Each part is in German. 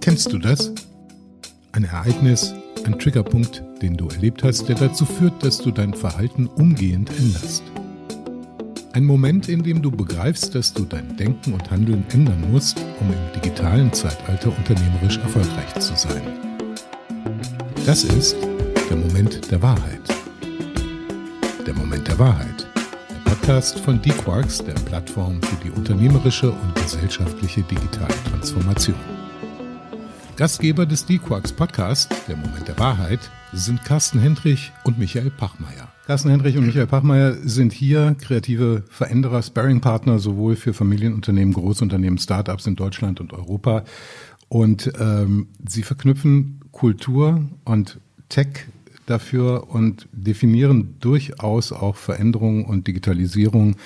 Kennst du das? Ein Ereignis, ein Triggerpunkt, den du erlebt hast, der dazu führt, dass du dein Verhalten umgehend änderst. Ein Moment, in dem du begreifst, dass du dein Denken und Handeln ändern musst, um im digitalen Zeitalter unternehmerisch erfolgreich zu sein. Das ist der Moment der Wahrheit. Der Moment der Wahrheit. Podcast von D-Quarks, der Plattform für die unternehmerische und gesellschaftliche digitale Transformation. Gastgeber des D-Quarks Podcast, der Moment der Wahrheit, sind Carsten Hendrich und Michael Pachmeier. Carsten Hendrich und Michael Pachmeier sind hier kreative Veränderer, Sparringpartner sowohl für Familienunternehmen, Großunternehmen, Startups in Deutschland und Europa. Und ähm, sie verknüpfen Kultur und Tech dafür und definieren durchaus auch Veränderung und Digitalisierung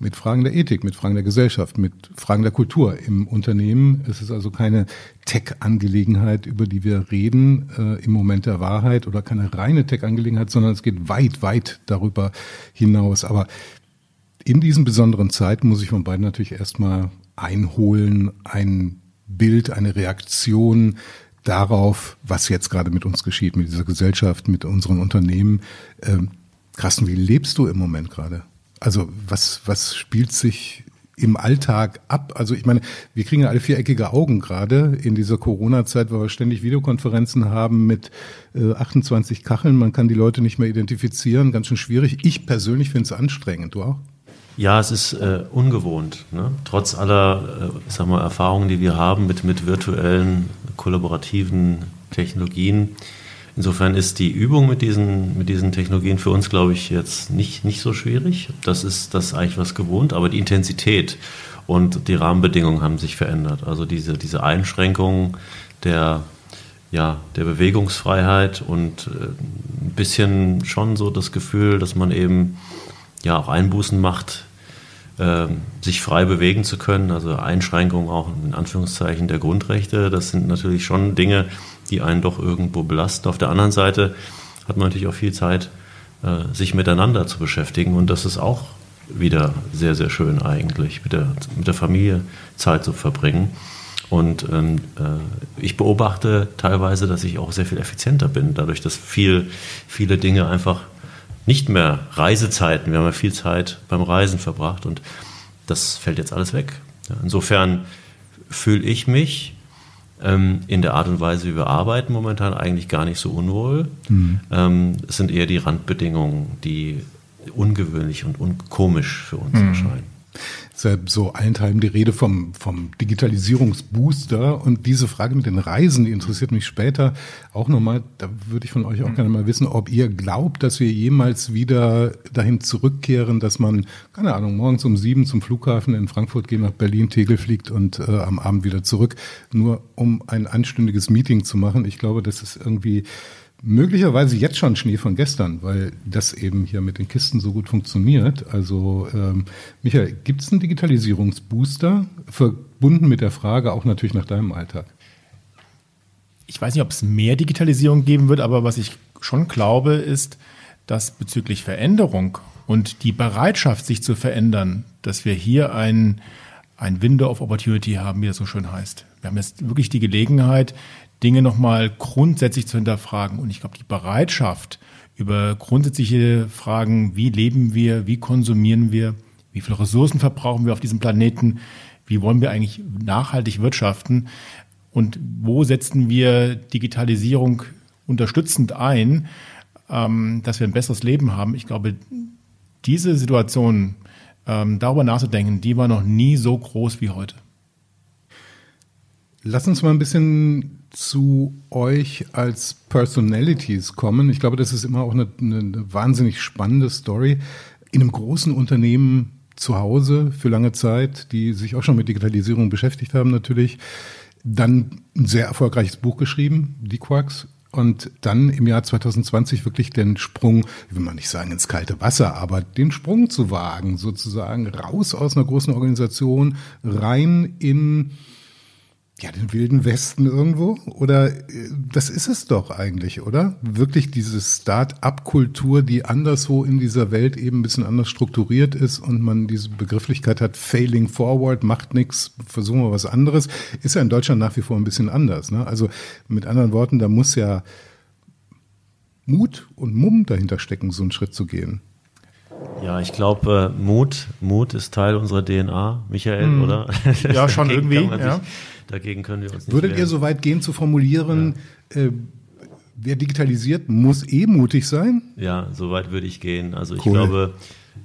mit Fragen der Ethik, mit Fragen der Gesellschaft, mit Fragen der Kultur im Unternehmen. Es ist also keine Tech-Angelegenheit, über die wir reden äh, im Moment der Wahrheit oder keine reine Tech-Angelegenheit, sondern es geht weit, weit darüber hinaus. Aber in diesen besonderen Zeiten muss ich von beiden natürlich erstmal einholen, ein Bild, eine Reaktion darauf, was jetzt gerade mit uns geschieht, mit dieser Gesellschaft, mit unseren Unternehmen. Ähm, Carsten, wie lebst du im Moment gerade? Also was, was spielt sich im Alltag ab? Also ich meine, wir kriegen ja alle viereckige Augen gerade in dieser Corona-Zeit, weil wir ständig Videokonferenzen haben mit äh, 28 Kacheln. Man kann die Leute nicht mehr identifizieren. Ganz schön schwierig. Ich persönlich finde es anstrengend. Du auch? Ja, es ist äh, ungewohnt. Ne? Trotz aller äh, sag mal, Erfahrungen, die wir haben mit, mit virtuellen, kollaborativen Technologien, Insofern ist die Übung mit diesen, mit diesen Technologien für uns, glaube ich, jetzt nicht, nicht so schwierig. Das ist das eigentlich was gewohnt, aber die Intensität und die Rahmenbedingungen haben sich verändert. Also diese, diese Einschränkungen der, ja, der Bewegungsfreiheit und äh, ein bisschen schon so das Gefühl, dass man eben ja auch Einbußen macht, sich frei bewegen zu können, also Einschränkungen auch in Anführungszeichen der Grundrechte. Das sind natürlich schon Dinge, die einen doch irgendwo belasten. Auf der anderen Seite hat man natürlich auch viel Zeit, äh, sich miteinander zu beschäftigen und das ist auch wieder sehr, sehr schön eigentlich, mit der, mit der Familie Zeit zu verbringen. Und ähm, äh, ich beobachte teilweise, dass ich auch sehr viel effizienter bin, dadurch, dass viel, viele Dinge einfach nicht mehr Reisezeiten, wir haben ja viel Zeit beim Reisen verbracht und das fällt jetzt alles weg. Insofern fühle ich mich ähm, in der Art und Weise, wie wir arbeiten, momentan eigentlich gar nicht so unwohl. Mhm. Ähm, es sind eher die Randbedingungen, die ungewöhnlich und komisch für uns mhm. erscheinen ist ja so allenthalben die Rede vom, vom Digitalisierungsbooster. Und diese Frage mit den Reisen, die interessiert mich später auch nochmal. Da würde ich von euch auch gerne mal wissen, ob ihr glaubt, dass wir jemals wieder dahin zurückkehren, dass man, keine Ahnung, morgens um sieben zum Flughafen in Frankfurt geht, nach Berlin, Tegel fliegt und äh, am Abend wieder zurück, nur um ein anständiges Meeting zu machen. Ich glaube, das ist irgendwie möglicherweise jetzt schon Schnee von gestern, weil das eben hier mit den Kisten so gut funktioniert. Also ähm, Michael, gibt es einen Digitalisierungsbooster, verbunden mit der Frage auch natürlich nach deinem Alltag? Ich weiß nicht, ob es mehr Digitalisierung geben wird, aber was ich schon glaube, ist, dass bezüglich Veränderung und die Bereitschaft, sich zu verändern, dass wir hier ein, ein Window of Opportunity haben, wie das so schön heißt. Wir haben jetzt wirklich die Gelegenheit, Dinge nochmal grundsätzlich zu hinterfragen. Und ich glaube, die Bereitschaft, über grundsätzliche Fragen, wie leben wir, wie konsumieren wir, wie viele Ressourcen verbrauchen wir auf diesem Planeten, wie wollen wir eigentlich nachhaltig wirtschaften und wo setzen wir Digitalisierung unterstützend ein, ähm, dass wir ein besseres Leben haben. Ich glaube, diese Situation, ähm, darüber nachzudenken, die war noch nie so groß wie heute. Lass uns mal ein bisschen zu euch als Personalities kommen. Ich glaube, das ist immer auch eine, eine wahnsinnig spannende Story. In einem großen Unternehmen zu Hause für lange Zeit, die sich auch schon mit Digitalisierung beschäftigt haben natürlich. Dann ein sehr erfolgreiches Buch geschrieben, Die Quarks. Und dann im Jahr 2020 wirklich den Sprung, ich will mal nicht sagen ins kalte Wasser, aber den Sprung zu wagen, sozusagen raus aus einer großen Organisation, rein in ja, den wilden Westen irgendwo? Oder äh, das ist es doch eigentlich, oder? Wirklich diese Start-up-Kultur, die anderswo in dieser Welt eben ein bisschen anders strukturiert ist und man diese Begrifflichkeit hat, failing forward, macht nichts, versuchen wir was anderes, ist ja in Deutschland nach wie vor ein bisschen anders. Ne? Also mit anderen Worten, da muss ja Mut und Mumm dahinter stecken, so einen Schritt zu gehen. Ja, ich glaube, äh, Mut, Mut ist Teil unserer DNA, Michael, hm. oder? Ja, schon irgendwie. Ja. Dagegen können wir uns nicht Würdet wehren. ihr so weit gehen zu formulieren, ja. äh, wer digitalisiert, muss eh mutig sein? Ja, so weit würde ich gehen. Also ich glaube,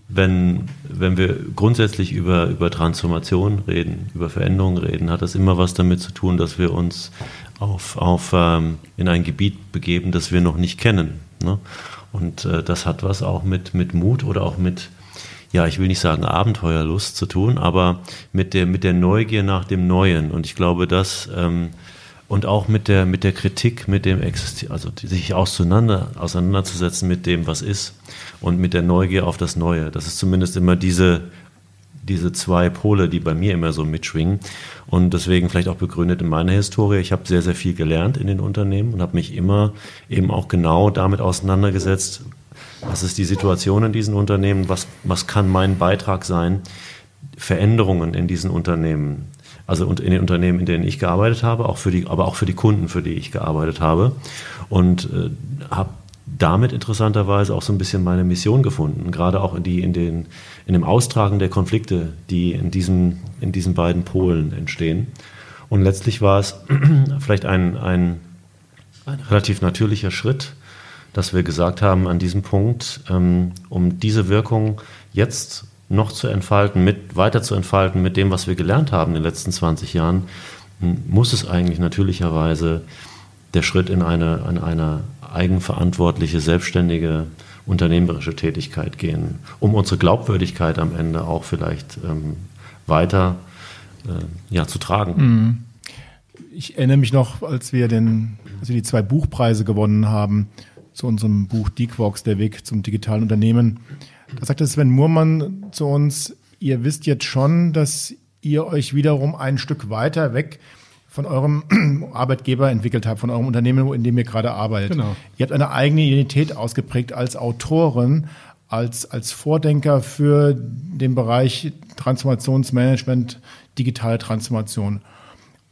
wenn, wenn wir grundsätzlich über, über Transformation reden, über Veränderungen reden, hat das immer was damit zu tun, dass wir uns auf, auf, ähm, in ein Gebiet begeben, das wir noch nicht kennen. Ne? Und äh, das hat was auch mit, mit Mut oder auch mit ja, ich will nicht sagen Abenteuerlust zu tun, aber mit der, mit der Neugier nach dem Neuen. Und ich glaube, dass, ähm, und auch mit der, mit der Kritik, mit dem Existieren, also sich auseinander, auseinanderzusetzen mit dem, was ist und mit der Neugier auf das Neue. Das ist zumindest immer diese, diese zwei Pole, die bei mir immer so mitschwingen. Und deswegen vielleicht auch begründet in meiner Historie. Ich habe sehr, sehr viel gelernt in den Unternehmen und habe mich immer eben auch genau damit auseinandergesetzt, was ist die Situation in diesen Unternehmen? Was, was kann mein Beitrag sein? Veränderungen in diesen Unternehmen, also in den Unternehmen, in denen ich gearbeitet habe, auch für die, aber auch für die Kunden, für die ich gearbeitet habe. Und äh, habe damit interessanterweise auch so ein bisschen meine Mission gefunden, gerade auch in, die, in, den, in dem Austragen der Konflikte, die in, diesem, in diesen beiden Polen entstehen. Und letztlich war es vielleicht ein, ein, ein relativ natürlicher Schritt, dass wir gesagt haben, an diesem Punkt, ähm, um diese Wirkung jetzt noch zu entfalten, mit, weiter zu entfalten mit dem, was wir gelernt haben in den letzten 20 Jahren, muss es eigentlich natürlicherweise der Schritt in eine, in eine eigenverantwortliche, selbstständige unternehmerische Tätigkeit gehen, um unsere Glaubwürdigkeit am Ende auch vielleicht ähm, weiter äh, ja, zu tragen. Mhm. Ich erinnere mich noch, als wir, den, als wir die zwei Buchpreise gewonnen haben, zu unserem Buch Dequox, der Weg zum digitalen Unternehmen. Da sagte Sven Murmann zu uns, ihr wisst jetzt schon, dass ihr euch wiederum ein Stück weiter weg von eurem Arbeitgeber entwickelt habt, von eurem Unternehmen, in dem ihr gerade arbeitet. Genau. Ihr habt eine eigene Identität ausgeprägt als Autoren, als, als Vordenker für den Bereich Transformationsmanagement, digitale Transformation.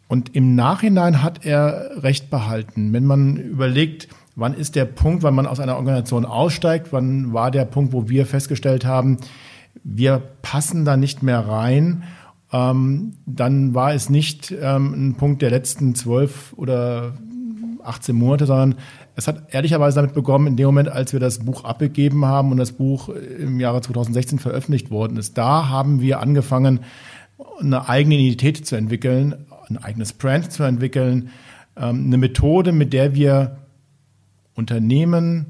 Und im Nachhinein hat er recht behalten. Wenn man überlegt, Wann ist der Punkt, wann man aus einer Organisation aussteigt? Wann war der Punkt, wo wir festgestellt haben, wir passen da nicht mehr rein? Ähm, dann war es nicht ähm, ein Punkt der letzten zwölf oder 18 Monate, sondern es hat ehrlicherweise damit begonnen, in dem Moment, als wir das Buch abgegeben haben und das Buch im Jahre 2016 veröffentlicht worden ist. Da haben wir angefangen, eine eigene Identität zu entwickeln, ein eigenes Brand zu entwickeln, ähm, eine Methode, mit der wir Unternehmen,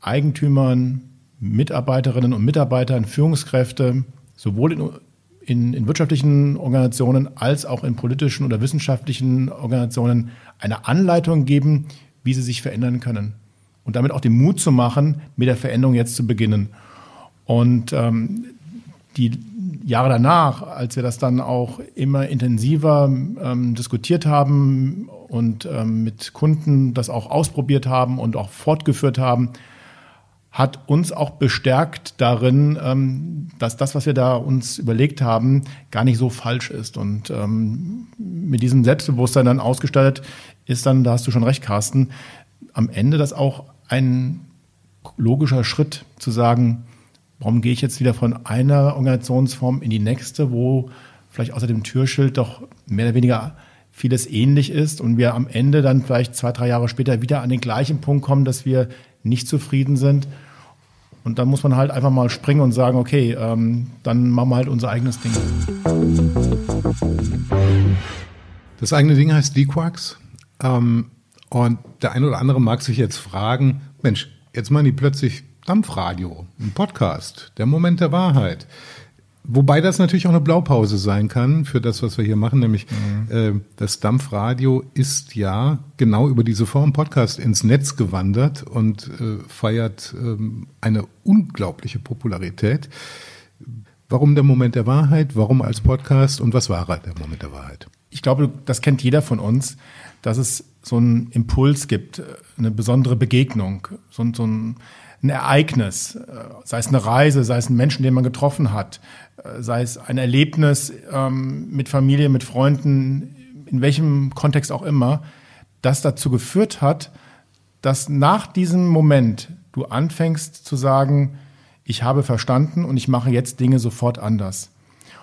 Eigentümern, Mitarbeiterinnen und Mitarbeitern, Führungskräfte, sowohl in, in, in, wirtschaftlichen Organisationen als auch in politischen oder wissenschaftlichen Organisationen eine Anleitung geben, wie sie sich verändern können. Und damit auch den Mut zu machen, mit der Veränderung jetzt zu beginnen. Und ähm, die Jahre danach, als wir das dann auch immer intensiver ähm, diskutiert haben und ähm, mit Kunden das auch ausprobiert haben und auch fortgeführt haben, hat uns auch bestärkt darin, ähm, dass das, was wir da uns überlegt haben, gar nicht so falsch ist. Und ähm, mit diesem Selbstbewusstsein dann ausgestattet ist dann, da hast du schon recht, Carsten, am Ende das auch ein logischer Schritt zu sagen, warum gehe ich jetzt wieder von einer Organisationsform in die nächste, wo vielleicht außer dem Türschild doch mehr oder weniger vieles ähnlich ist und wir am Ende dann vielleicht zwei, drei Jahre später wieder an den gleichen Punkt kommen, dass wir nicht zufrieden sind. Und dann muss man halt einfach mal springen und sagen, okay, ähm, dann machen wir halt unser eigenes Ding. Das eigene Ding heißt Dequarks. Ähm, und der eine oder andere mag sich jetzt fragen, Mensch, jetzt machen die plötzlich Dampfradio, ein Podcast, der Moment der Wahrheit. Wobei das natürlich auch eine Blaupause sein kann für das, was wir hier machen, nämlich mhm. äh, das Dampfradio ist ja genau über diese Form Podcast ins Netz gewandert und äh, feiert ähm, eine unglaubliche Popularität. Warum der Moment der Wahrheit? Warum als Podcast? Und was war der Moment der Wahrheit? ich glaube, das kennt jeder von uns, dass es so einen Impuls gibt, eine besondere Begegnung, so, so ein, ein Ereignis, äh, sei es eine Reise, sei es ein Menschen, den man getroffen hat, äh, sei es ein Erlebnis ähm, mit Familie, mit Freunden, in welchem Kontext auch immer, das dazu geführt hat, dass nach diesem Moment du anfängst zu sagen, ich habe verstanden und ich mache jetzt Dinge sofort anders.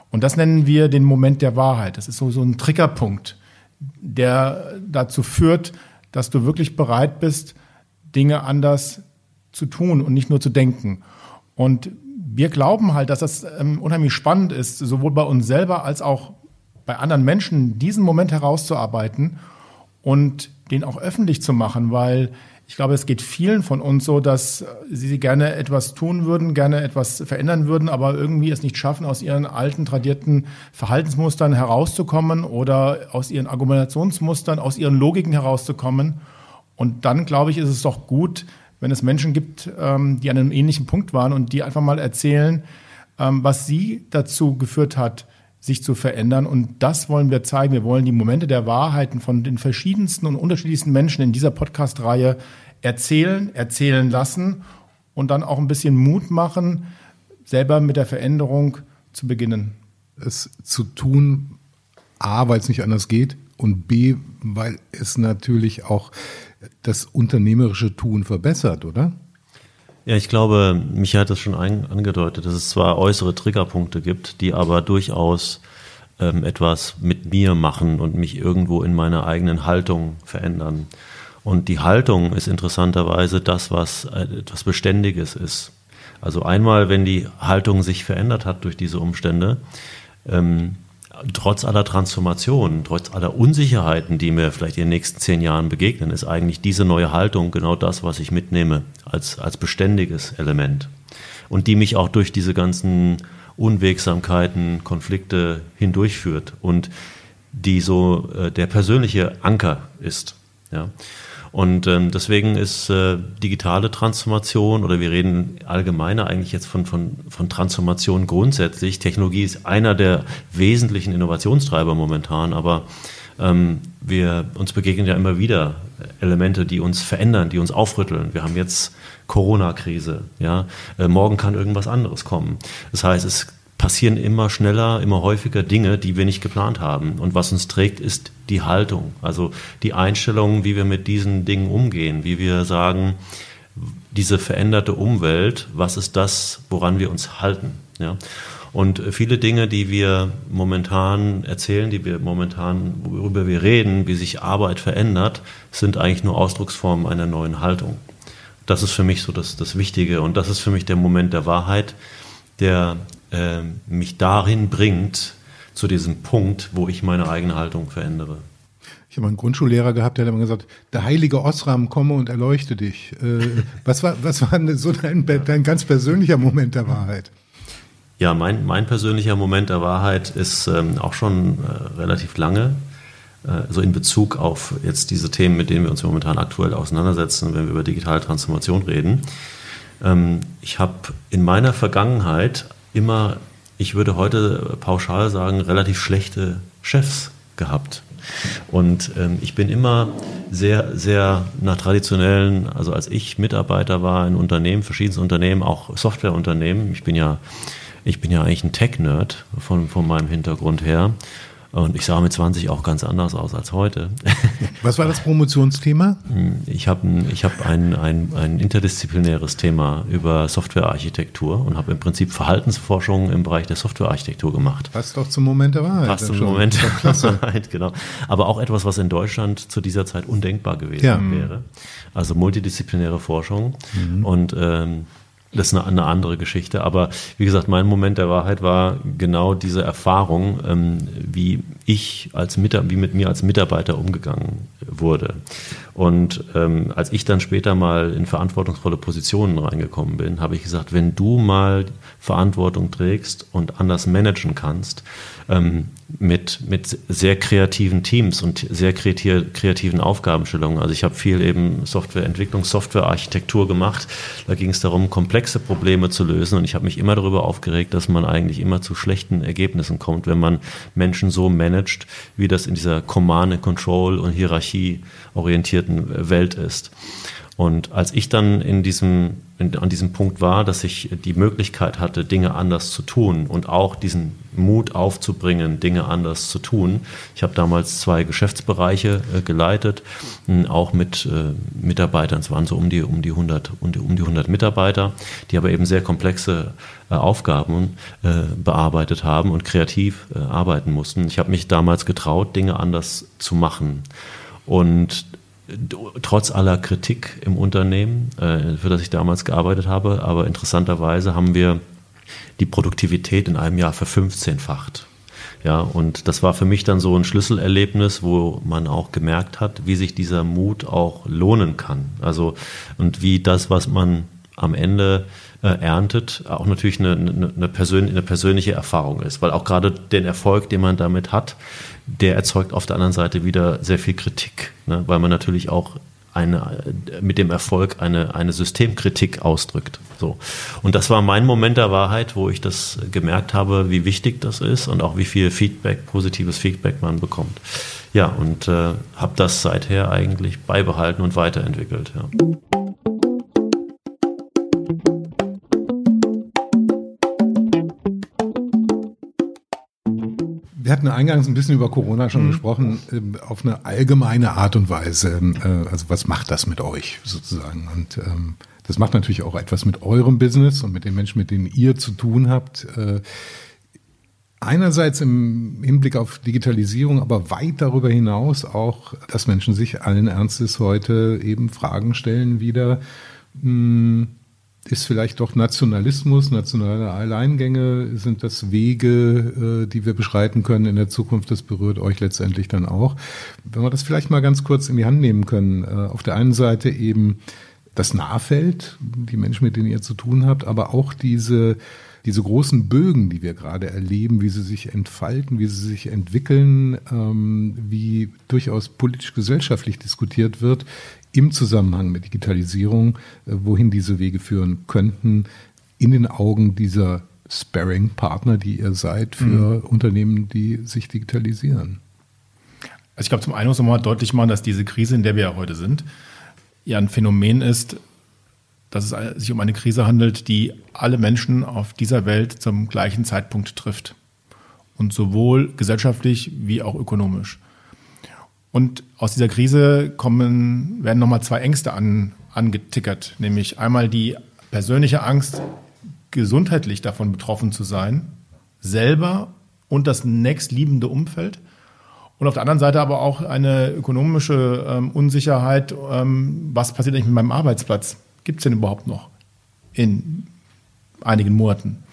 Und das nennen wir den Moment der Wahrheit. Das ist so, so ein Triggerpunkt, der dazu führt, dass du wirklich bereit bist, Dinge anders zu tun und nicht nur zu denken. Und wir glauben halt, dass das ähm, unheimlich spannend ist, sowohl bei uns selber als auch bei anderen Menschen, diesen Moment herauszuarbeiten und den auch öffentlich zu machen, weil ich glaube, es geht vielen von uns so, dass sie gerne etwas tun würden, gerne etwas verändern würden, aber irgendwie es nicht schaffen, aus ihren alten, tradierten Verhaltensmustern herauszukommen oder aus ihren Argumentationsmustern, aus ihren Logiken herauszukommen. Und dann, glaube ich, ist es doch gut, wenn es Menschen gibt, ähm, die an einem ähnlichen Punkt waren und die einfach mal erzählen, ähm, was sie dazu geführt hat, sich zu verändern. Und das wollen wir zeigen. Wir wollen die Momente der Wahrheiten von den verschiedensten und unterschiedlichsten Menschen in dieser Podcast-Reihe erzählen, erzählen lassen und dann auch ein bisschen Mut machen, selber mit der Veränderung zu beginnen. Es zu tun, A, weil es nicht anders geht und B, weil es natürlich auch das unternehmerische Tun verbessert, oder? Ja, ich glaube, Michael hat das schon angedeutet, dass es zwar äußere Triggerpunkte gibt, die aber durchaus ähm, etwas mit mir machen und mich irgendwo in meiner eigenen Haltung verändern. Und die Haltung ist interessanterweise das, was etwas Beständiges ist. Also einmal, wenn die Haltung sich verändert hat durch diese Umstände, ähm, trotz aller Transformationen, trotz aller Unsicherheiten, die mir vielleicht in den nächsten zehn Jahren begegnen, ist eigentlich diese neue Haltung genau das, was ich mitnehme als, als beständiges Element. Und die mich auch durch diese ganzen Unwegsamkeiten, Konflikte hindurchführt und die so äh, der persönliche Anker ist. Ja. Und ähm, deswegen ist äh, digitale Transformation oder wir reden allgemeiner eigentlich jetzt von, von, von Transformation grundsätzlich. Technologie ist einer der wesentlichen Innovationstreiber momentan, aber ähm, wir uns begegnen ja immer wieder Elemente, die uns verändern, die uns aufrütteln. Wir haben jetzt Corona-Krise, ja. Äh, morgen kann irgendwas anderes kommen. Das heißt, es passieren immer schneller, immer häufiger Dinge, die wir nicht geplant haben. Und was uns trägt, ist die Haltung, also die Einstellung, wie wir mit diesen Dingen umgehen, wie wir sagen, diese veränderte Umwelt, was ist das, woran wir uns halten? Ja? Und viele Dinge, die wir momentan erzählen, die wir momentan, worüber wir reden, wie sich Arbeit verändert, sind eigentlich nur Ausdrucksformen einer neuen Haltung. Das ist für mich so das, das Wichtige und das ist für mich der Moment der Wahrheit, der äh, mich dahin bringt, zu diesem Punkt, wo ich meine eigene Haltung verändere. Ich habe einen Grundschullehrer gehabt, der hat immer gesagt, der heilige Osram komme und erleuchte dich. Äh, was war, was war so dein, dein ganz persönlicher Moment der Wahrheit? Ja, mein, mein persönlicher Moment der Wahrheit ist ähm, auch schon äh, relativ lange, äh, so in Bezug auf jetzt diese Themen, mit denen wir uns momentan aktuell auseinandersetzen, wenn wir über digitale Transformation reden. Ähm, ich habe in meiner Vergangenheit immer, ich würde heute pauschal sagen, relativ schlechte Chefs gehabt. Und ähm, ich bin immer sehr, sehr nach traditionellen, also als ich Mitarbeiter war in Unternehmen, verschiedensten Unternehmen, auch Softwareunternehmen, ich bin ja, ich bin ja eigentlich ein Tech-Nerd von, von meinem Hintergrund her. Und ich sah mit 20 auch ganz anders aus als heute. Was war das Promotionsthema? Ich habe ein, ich hab ein, ein, ein interdisziplinäres Thema über Softwarearchitektur und habe im Prinzip Verhaltensforschung im Bereich der Softwarearchitektur gemacht. Passt doch zum Moment der Wahrheit. Passt zum Moment der Wahrheit, genau. Aber auch etwas, was in Deutschland zu dieser Zeit undenkbar gewesen ja. wäre. Also multidisziplinäre Forschung. Mhm. Und ähm, das ist eine, eine, andere Geschichte. Aber wie gesagt, mein Moment der Wahrheit war genau diese Erfahrung, ähm, wie ich als Mitarbeiter, wie mit mir als Mitarbeiter umgegangen wurde. Und ähm, als ich dann später mal in verantwortungsvolle Positionen reingekommen bin, habe ich gesagt, wenn du mal Verantwortung trägst und anders managen kannst, ähm, mit, mit sehr kreativen Teams und sehr kreativen Aufgabenstellungen. Also ich habe viel eben Softwareentwicklung, Softwarearchitektur gemacht. Da ging es darum, komplexe Probleme zu lösen. Und ich habe mich immer darüber aufgeregt, dass man eigentlich immer zu schlechten Ergebnissen kommt, wenn man Menschen so managt, wie das in dieser Command, Control und Hierarchie orientierten Welt ist. Und als ich dann in diesem, in, an diesem Punkt war, dass ich die Möglichkeit hatte, Dinge anders zu tun und auch diesen Mut aufzubringen, Dinge anders zu tun. Ich habe damals zwei Geschäftsbereiche äh, geleitet, auch mit äh, Mitarbeitern. Es waren so um die, um, die 100, um, die, um die 100 Mitarbeiter, die aber eben sehr komplexe äh, Aufgaben äh, bearbeitet haben und kreativ äh, arbeiten mussten. Ich habe mich damals getraut, Dinge anders zu machen. Und trotz aller Kritik im Unternehmen, äh, für das ich damals gearbeitet habe, aber interessanterweise haben wir die Produktivität in einem Jahr verfünfzehnfacht. Ja, und das war für mich dann so ein Schlüsselerlebnis, wo man auch gemerkt hat, wie sich dieser Mut auch lohnen kann. Also, und wie das, was man am Ende äh, erntet, auch natürlich eine, eine, eine, persön eine persönliche Erfahrung ist. Weil auch gerade den Erfolg, den man damit hat, der erzeugt auf der anderen Seite wieder sehr viel Kritik, ne? weil man natürlich auch eine, mit dem Erfolg eine, eine Systemkritik ausdrückt. So. Und das war mein Moment der Wahrheit, wo ich das gemerkt habe, wie wichtig das ist und auch wie viel Feedback, positives Feedback man bekommt. Ja, und äh, habe das seither eigentlich beibehalten und weiterentwickelt. Ja. Wir hatten eingangs ein bisschen über Corona schon mhm. gesprochen, ähm, auf eine allgemeine Art und Weise. Ähm, äh, also was macht das mit euch sozusagen? Und ähm, das macht natürlich auch etwas mit eurem Business und mit den Menschen, mit denen ihr zu tun habt. Äh, einerseits im Hinblick auf Digitalisierung, aber weit darüber hinaus auch, dass Menschen sich allen Ernstes heute eben Fragen stellen wieder. Mh, hm, ist vielleicht doch Nationalismus, nationale Alleingänge, sind das Wege, äh, die wir beschreiten können in der Zukunft. Das berührt euch letztendlich dann auch. Wenn wir das vielleicht mal ganz kurz in die Hand nehmen können. Äh, auf der einen Seite eben das Nahfeld, die Menschen, mit denen ihr zu tun habt, aber auch diese diese großen Bögen, die wir gerade erleben, wie sie sich entfalten, wie sie sich entwickeln, ähm, wie durchaus politisch-gesellschaftlich diskutiert wird, im Zusammenhang mit Digitalisierung, äh, wohin diese Wege führen könnten, in den Augen dieser Sparring-Partner, die ihr seid für mhm. Unternehmen, die sich digitalisieren? Also ich glaube, zum einen muss man mal deutlich machen, dass diese Krise, in der wir ja heute sind, ja ein Phänomen ist, dass es sich um eine Krise handelt, die alle Menschen auf dieser Welt zum gleichen Zeitpunkt trifft. Und sowohl gesellschaftlich wie auch ökonomisch. Und aus dieser Krise kommen, werden nochmal zwei Ängste an, angetickert, nämlich einmal die persönliche Angst, gesundheitlich davon betroffen zu sein, selber und das nächstliebende Umfeld. Und auf der anderen Seite aber auch eine ökonomische ähm, Unsicherheit, ähm, was passiert eigentlich mit meinem Arbeitsplatz? Gibt es denn überhaupt noch in einigen Monaten?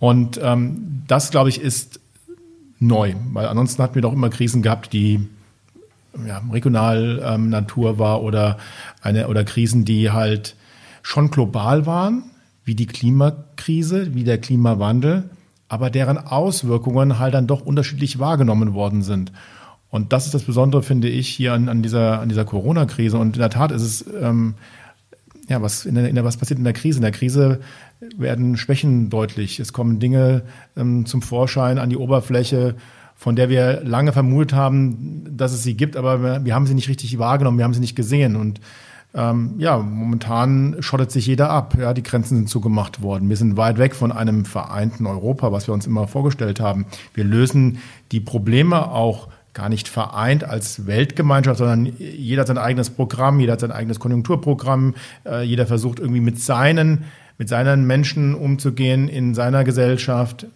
Und ähm, das, glaube ich, ist neu, weil ansonsten hatten wir doch immer Krisen gehabt, die ja, regional ähm, Natur war oder eine oder Krisen, die halt schon global waren, wie die Klimakrise, wie der Klimawandel, aber deren Auswirkungen halt dann doch unterschiedlich wahrgenommen worden sind. Und das ist das Besondere, finde ich, hier an, an dieser, an dieser Corona-Krise. Und in der Tat ist es, ähm, ja, was, in der, in der, was passiert in der Krise? In der Krise werden Schwächen deutlich. Es kommen Dinge ähm, zum Vorschein an die Oberfläche, von der wir lange vermutet haben, dass es sie gibt, aber wir, wir haben sie nicht richtig wahrgenommen, wir haben sie nicht gesehen. Und ähm, ja, momentan schottet sich jeder ab. Ja, die Grenzen sind zugemacht worden. Wir sind weit weg von einem vereinten Europa, was wir uns immer vorgestellt haben. Wir lösen die Probleme auch gar nicht vereint als Weltgemeinschaft, sondern jeder hat sein eigenes Programm, jeder hat sein eigenes Konjunkturprogramm, äh, jeder versucht irgendwie mit seinen mit seinen Menschen umzugehen in seiner Gesellschaft,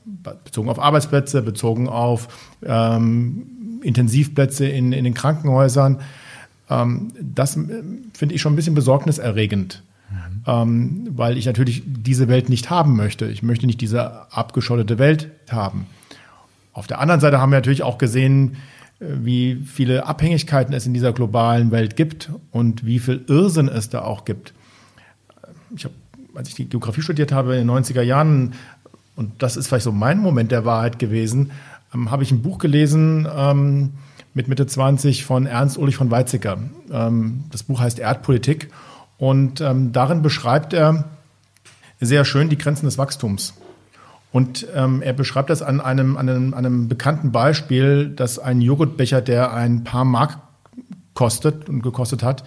bezogen auf Arbeitsplätze, bezogen auf ähm, Intensivplätze in, in den Krankenhäusern. Ähm, das äh, finde ich schon ein bisschen besorgniserregend. Mhm. Ähm, weil ich natürlich diese Welt nicht haben möchte. Ich möchte nicht diese abgeschottete Welt haben. Auf der anderen Seite haben wir natürlich auch gesehen, wie viele Abhängigkeiten es in dieser globalen Welt gibt und wie viel Irrsinn es da auch gibt. Ich habe, als ich die Geografie studiert habe in den 90er Jahren, und das ist vielleicht so mein Moment der Wahrheit gewesen, ähm, habe ich ein Buch gelesen ähm, mit Mitte 20 von Ernst Ulrich von Weizsäcker. Ähm, das Buch heißt Erdpolitik und ähm, darin beschreibt er sehr schön die Grenzen des Wachstums. Und ähm, er beschreibt das an einem, an, einem, einem bekannten Beispiel, dass ein Joghurtbecher, der ein paar Mark kostet und gekostet hat,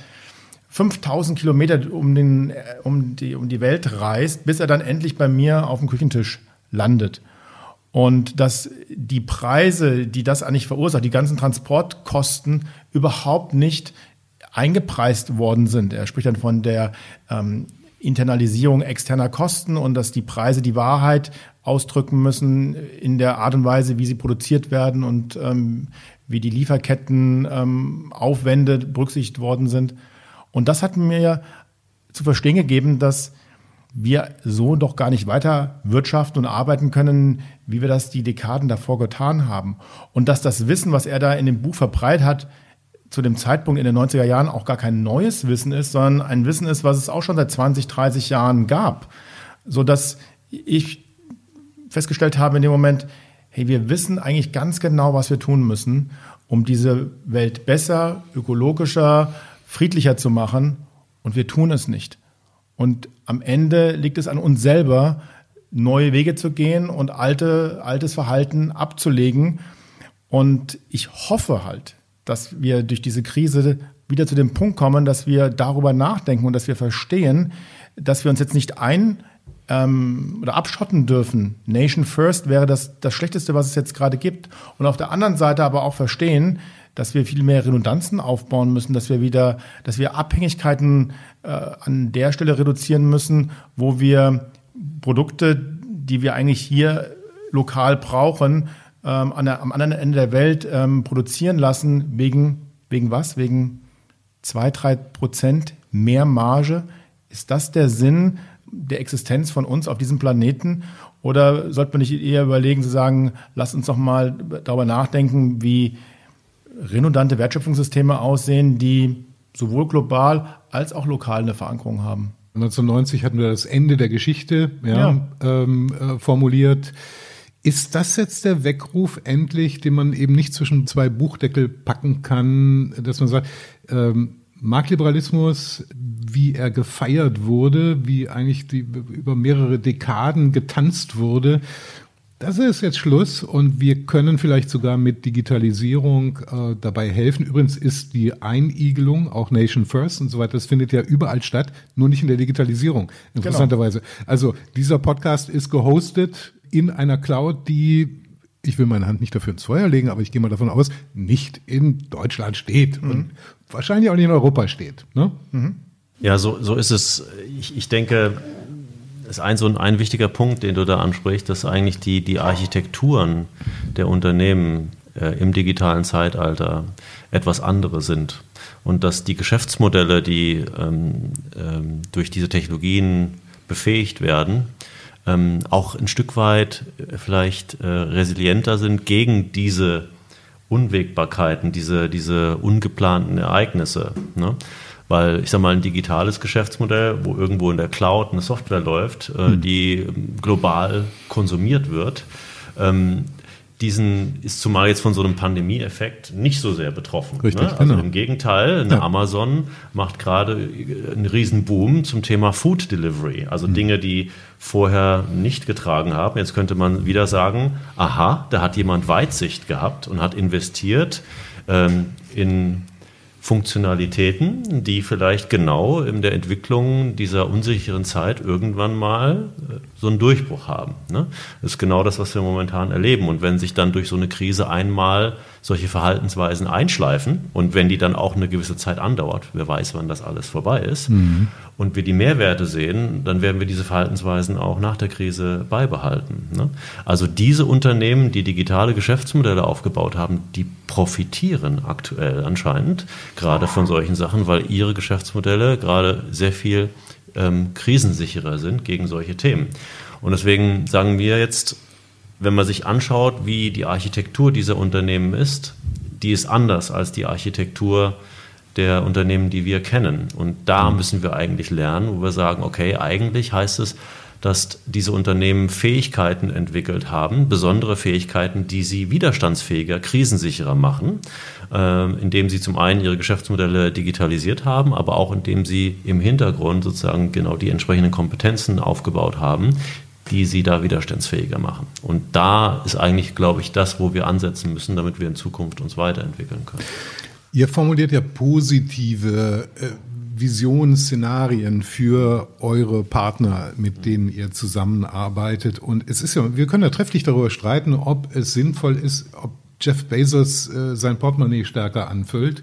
5000 Kilometer um, den, um, die, um die Welt reist, bis er dann endlich bei mir auf dem Küchentisch landet. Und dass die Preise, die das eigentlich verursacht, die ganzen Transportkosten überhaupt nicht eingepreist worden sind. Er spricht dann von der ähm, Internalisierung externer Kosten und dass die Preise die Wahrheit ausdrücken müssen in der Art und Weise, wie sie produziert werden und ähm, wie die Lieferketten ähm, Aufwände berücksichtigt worden sind. Und das hat mir zu verstehen gegeben, dass wir so doch gar nicht weiter wirtschaften und arbeiten können, wie wir das die Dekaden davor getan haben. Und dass das Wissen, was er da in dem Buch verbreitet hat, zu dem Zeitpunkt in den 90er Jahren auch gar kein neues Wissen ist, sondern ein Wissen ist, was es auch schon seit 20, 30 Jahren gab. So dass ich festgestellt habe in dem Moment, hey, wir wissen eigentlich ganz genau, was wir tun müssen, um diese Welt besser, ökologischer, friedlicher zu machen. Und wir tun es nicht. Und am Ende liegt es an uns selber, neue Wege zu gehen und alte, altes Verhalten abzulegen. Und ich hoffe halt, dass wir durch diese Krise wieder zu dem Punkt kommen, dass wir darüber nachdenken und dass wir verstehen, dass wir uns jetzt nicht ein ähm, oder abschotten dürfen. Nation First wäre das, das Schlechteste, was es jetzt gerade gibt. Und auf der anderen Seite aber auch verstehen, dass wir viel mehr Redundanzen aufbauen müssen, dass wir wieder, dass wir Abhängigkeiten äh, an der Stelle reduzieren müssen, wo wir Produkte, die wir eigentlich hier lokal brauchen, ähm, an der, am anderen Ende der Welt ähm, produzieren lassen, wegen, wegen was? Wegen zwei, drei Prozent mehr Marge? Ist das der Sinn der Existenz von uns auf diesem Planeten? Oder sollte man nicht eher überlegen zu sagen, lass uns doch mal darüber nachdenken, wie redundante Wertschöpfungssysteme aussehen, die sowohl global als auch lokal eine Verankerung haben? 1990 hatten wir das Ende der Geschichte ja, ja. Ähm, äh, formuliert. Ist das jetzt der Weckruf endlich, den man eben nicht zwischen zwei Buchdeckel packen kann, dass man sagt, ähm, Marktliberalismus, wie er gefeiert wurde, wie eigentlich die, über mehrere Dekaden getanzt wurde, das ist jetzt Schluss und wir können vielleicht sogar mit Digitalisierung äh, dabei helfen. Übrigens ist die Einigelung, auch Nation First und so weiter, das findet ja überall statt, nur nicht in der Digitalisierung, interessanterweise. Genau. Also dieser Podcast ist gehostet in einer Cloud, die ich will meine Hand nicht dafür ins Feuer legen, aber ich gehe mal davon aus, nicht in Deutschland steht mhm. und wahrscheinlich auch nicht in Europa steht. Ne? Mhm. Ja, so, so ist es. Ich, ich denke, ist ein so ein, ein wichtiger Punkt, den du da ansprichst, dass eigentlich die, die Architekturen der Unternehmen äh, im digitalen Zeitalter etwas andere sind. Und dass die Geschäftsmodelle, die ähm, ähm, durch diese Technologien befähigt werden, ähm, auch ein Stück weit äh, vielleicht äh, resilienter sind gegen diese Unwägbarkeiten, diese, diese ungeplanten Ereignisse. Ne? Weil ich sage mal, ein digitales Geschäftsmodell, wo irgendwo in der Cloud eine Software läuft, äh, hm. die global konsumiert wird, ähm, diesen ist zumal jetzt von so einem Pandemieeffekt nicht so sehr betroffen. Richtig, ne? Also genau. im Gegenteil, eine ja. Amazon macht gerade einen riesen Boom zum Thema Food Delivery, also mhm. Dinge, die vorher nicht getragen haben. Jetzt könnte man wieder sagen, aha, da hat jemand Weitsicht gehabt und hat investiert ähm, in Funktionalitäten, die vielleicht genau in der Entwicklung dieser unsicheren Zeit irgendwann mal äh, so einen Durchbruch haben. Ne? Das ist genau das, was wir momentan erleben. Und wenn sich dann durch so eine Krise einmal solche Verhaltensweisen einschleifen und wenn die dann auch eine gewisse Zeit andauert, wer weiß, wann das alles vorbei ist, mhm. Und wir die Mehrwerte sehen, dann werden wir diese Verhaltensweisen auch nach der Krise beibehalten. Ne? Also diese Unternehmen, die digitale Geschäftsmodelle aufgebaut haben, die profitieren aktuell anscheinend gerade von solchen Sachen, weil ihre Geschäftsmodelle gerade sehr viel ähm, krisensicherer sind gegen solche Themen. Und deswegen sagen wir jetzt, wenn man sich anschaut, wie die Architektur dieser Unternehmen ist, die ist anders als die Architektur der Unternehmen, die wir kennen. Und da mhm. müssen wir eigentlich lernen, wo wir sagen, okay, eigentlich heißt es, dass diese Unternehmen Fähigkeiten entwickelt haben, besondere Fähigkeiten, die sie widerstandsfähiger, krisensicherer machen, äh, indem sie zum einen ihre Geschäftsmodelle digitalisiert haben, aber auch indem sie im Hintergrund sozusagen genau die entsprechenden Kompetenzen aufgebaut haben, die sie da widerstandsfähiger machen. Und da ist eigentlich, glaube ich, das, wo wir ansetzen müssen, damit wir in Zukunft uns weiterentwickeln können. Ihr formuliert ja positive äh, Visionsszenarien für eure Partner, mit denen ihr zusammenarbeitet. Und es ist ja, wir können ja trefflich darüber streiten, ob es sinnvoll ist, ob Jeff Bezos äh, sein Portemonnaie stärker anfüllt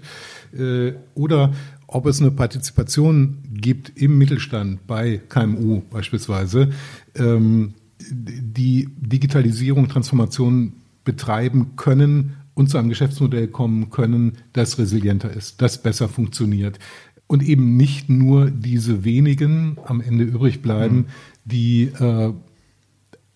äh, oder ob es eine Partizipation gibt im Mittelstand bei KMU beispielsweise, ähm, die Digitalisierung, Transformation betreiben können und zu einem Geschäftsmodell kommen können, das resilienter ist, das besser funktioniert und eben nicht nur diese wenigen am Ende übrig bleiben, mhm. die äh,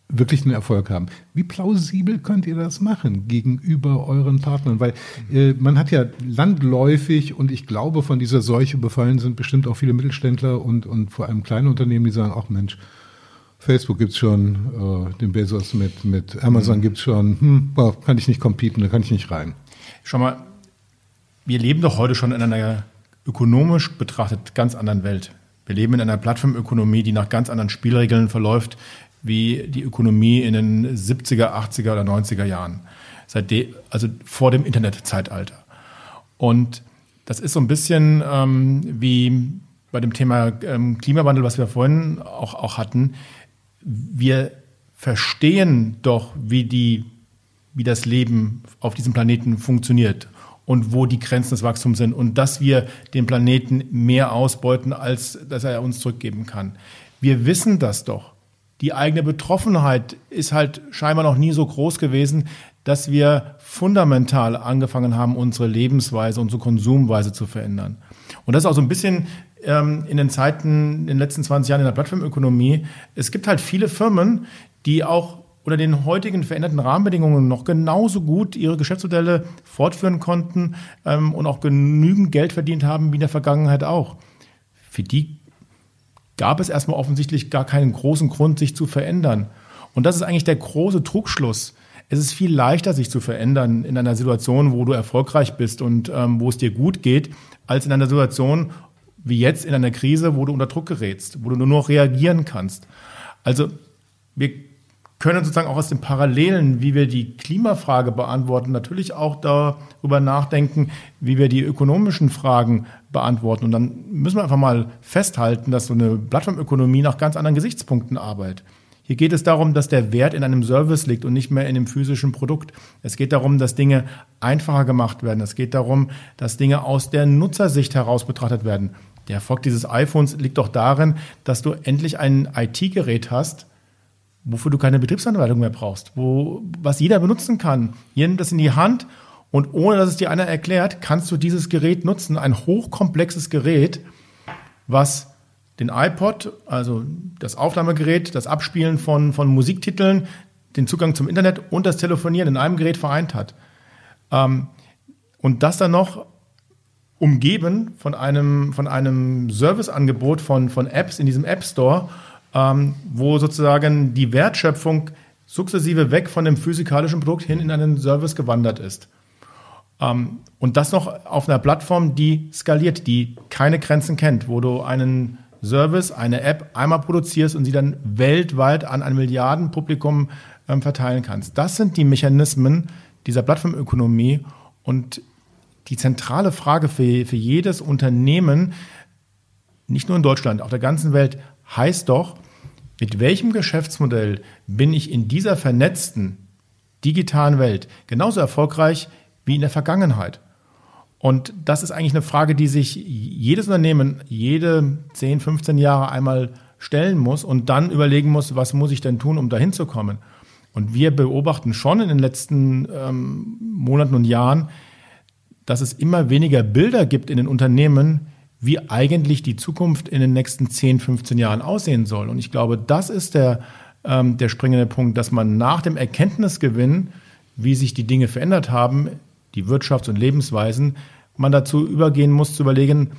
wirklich einen Erfolg haben. Wie plausibel könnt ihr das machen gegenüber euren Partnern? Weil äh, man hat ja landläufig und ich glaube, von dieser Seuche befallen sind bestimmt auch viele Mittelständler und, und vor allem kleine Unternehmen, die sagen, ach Mensch, Facebook gibt es schon, äh, den Bezos mit, mit Amazon mhm. es schon, hm, boah, kann ich nicht competen, da kann ich nicht rein. Schau mal, wir leben doch heute schon in einer ökonomisch betrachtet ganz anderen Welt. Wir leben in einer Plattformökonomie, die nach ganz anderen Spielregeln verläuft, wie die Ökonomie in den 70er, 80er oder 90er Jahren. Seitdem, also vor dem Internetzeitalter. Und das ist so ein bisschen ähm, wie bei dem Thema ähm, Klimawandel, was wir vorhin auch, auch hatten. Wir verstehen doch, wie, die, wie das Leben auf diesem Planeten funktioniert und wo die Grenzen des Wachstums sind und dass wir den Planeten mehr ausbeuten, als dass er uns zurückgeben kann. Wir wissen das doch. Die eigene Betroffenheit ist halt scheinbar noch nie so groß gewesen, dass wir fundamental angefangen haben, unsere Lebensweise, unsere Konsumweise zu verändern. Und das ist auch so ein bisschen ähm, in den Zeiten, in den letzten 20 Jahren in der Plattformökonomie. Es gibt halt viele Firmen, die auch unter den heutigen veränderten Rahmenbedingungen noch genauso gut ihre Geschäftsmodelle fortführen konnten ähm, und auch genügend Geld verdient haben wie in der Vergangenheit auch. Für die gab es erstmal offensichtlich gar keinen großen Grund, sich zu verändern. Und das ist eigentlich der große Trugschluss. Es ist viel leichter, sich zu verändern in einer Situation, wo du erfolgreich bist und ähm, wo es dir gut geht, als in einer Situation wie jetzt in einer Krise, wo du unter Druck gerätst, wo du nur noch reagieren kannst. Also wir können sozusagen auch aus den Parallelen, wie wir die Klimafrage beantworten, natürlich auch darüber nachdenken, wie wir die ökonomischen Fragen beantworten. Und dann müssen wir einfach mal festhalten, dass so eine Plattformökonomie nach ganz anderen Gesichtspunkten arbeitet. Hier geht es darum, dass der Wert in einem Service liegt und nicht mehr in dem physischen Produkt. Es geht darum, dass Dinge einfacher gemacht werden. Es geht darum, dass Dinge aus der Nutzersicht heraus betrachtet werden. Der Erfolg dieses iPhones liegt doch darin, dass du endlich ein IT-Gerät hast, wofür du keine Betriebsanleitung mehr brauchst, wo, was jeder benutzen kann. Jeder nimmt das in die Hand und ohne dass es dir einer erklärt, kannst du dieses Gerät nutzen. Ein hochkomplexes Gerät, was den iPod, also das Aufnahmegerät, das Abspielen von, von Musiktiteln, den Zugang zum Internet und das Telefonieren in einem Gerät vereint hat. Ähm, und das dann noch umgeben von einem, von einem Serviceangebot von, von Apps in diesem App Store ähm, wo sozusagen die Wertschöpfung sukzessive weg von dem physikalischen Produkt hin in einen Service gewandert ist. Ähm, und das noch auf einer Plattform, die skaliert, die keine Grenzen kennt, wo du einen Service, eine App einmal produzierst und sie dann weltweit an ein Milliardenpublikum ähm, verteilen kannst. Das sind die Mechanismen dieser Plattformökonomie und die zentrale Frage für, für jedes Unternehmen, nicht nur in Deutschland, auf der ganzen Welt, heißt doch, mit welchem Geschäftsmodell bin ich in dieser vernetzten digitalen Welt genauso erfolgreich wie in der Vergangenheit? Und das ist eigentlich eine Frage, die sich jedes Unternehmen jede 10, 15 Jahre einmal stellen muss und dann überlegen muss, was muss ich denn tun, um dahin zu kommen. Und wir beobachten schon in den letzten ähm, Monaten und Jahren, dass es immer weniger Bilder gibt in den Unternehmen, wie eigentlich die Zukunft in den nächsten 10, 15 Jahren aussehen soll. Und ich glaube, das ist der, ähm, der springende Punkt, dass man nach dem Erkenntnisgewinn, wie sich die Dinge verändert haben, die Wirtschafts- und Lebensweisen, man dazu übergehen muss, zu überlegen,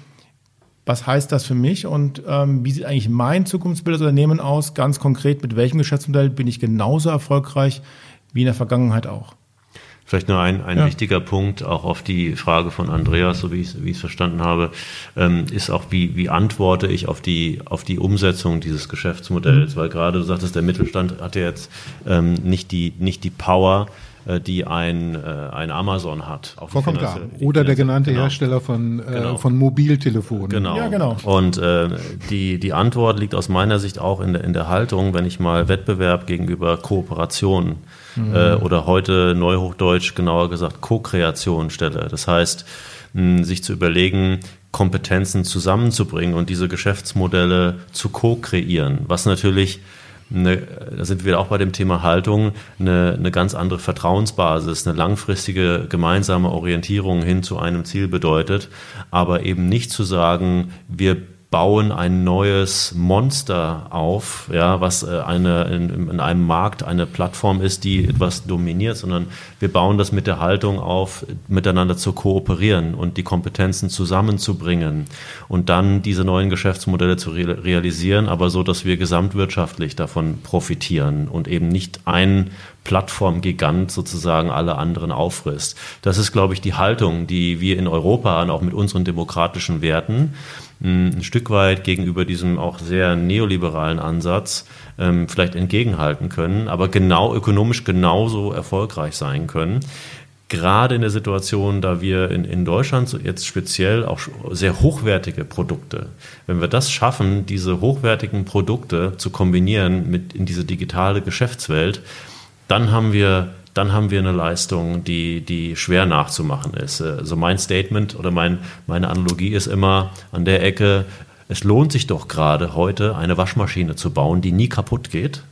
was heißt das für mich und ähm, wie sieht eigentlich mein Zukunftsbild des Unternehmens aus? Ganz konkret, mit welchem Geschäftsmodell bin ich genauso erfolgreich wie in der Vergangenheit auch? Vielleicht nur ein, ein ja. wichtiger Punkt, auch auf die Frage von Andreas, so wie ich es verstanden habe, ähm, ist auch, wie, wie antworte ich auf die, auf die Umsetzung dieses Geschäftsmodells? Mhm. Weil gerade du sagtest, der Mittelstand hat ja jetzt ähm, nicht, die, nicht die Power, die ein, äh, ein Amazon hat. Vollkommen klar. Oder der genannte genau. Hersteller von, äh, genau. von Mobiltelefonen. Genau. Ja, genau. Und äh, die, die Antwort liegt aus meiner Sicht auch in der, in der Haltung, wenn ich mal Wettbewerb gegenüber Kooperation mhm. äh, oder heute Neuhochdeutsch genauer gesagt Co-Kreation stelle. Das heißt, mh, sich zu überlegen, Kompetenzen zusammenzubringen und diese Geschäftsmodelle zu co-kreieren, was natürlich eine, da sind wir auch bei dem Thema Haltung, eine, eine ganz andere Vertrauensbasis, eine langfristige gemeinsame Orientierung hin zu einem Ziel bedeutet, aber eben nicht zu sagen, wir bauen ein neues Monster auf, ja, was äh, eine, in, in, einem Markt eine Plattform ist, die etwas dominiert, sondern wir bauen das mit der Haltung auf, miteinander zu kooperieren und die Kompetenzen zusammenzubringen und dann diese neuen Geschäftsmodelle zu realisieren, aber so, dass wir gesamtwirtschaftlich davon profitieren und eben nicht ein Plattformgigant sozusagen alle anderen auffrisst. Das ist, glaube ich, die Haltung, die wir in Europa und auch mit unseren demokratischen Werten ein Stück weit gegenüber diesem auch sehr neoliberalen Ansatz ähm, vielleicht entgegenhalten können, aber genau ökonomisch genauso erfolgreich sein können. Gerade in der Situation, da wir in, in Deutschland jetzt speziell auch sehr hochwertige Produkte, wenn wir das schaffen, diese hochwertigen Produkte zu kombinieren mit in diese digitale Geschäftswelt, dann haben wir dann haben wir eine Leistung, die, die schwer nachzumachen ist. Also mein Statement oder mein, meine Analogie ist immer an der Ecke, es lohnt sich doch gerade heute eine Waschmaschine zu bauen, die nie kaputt geht,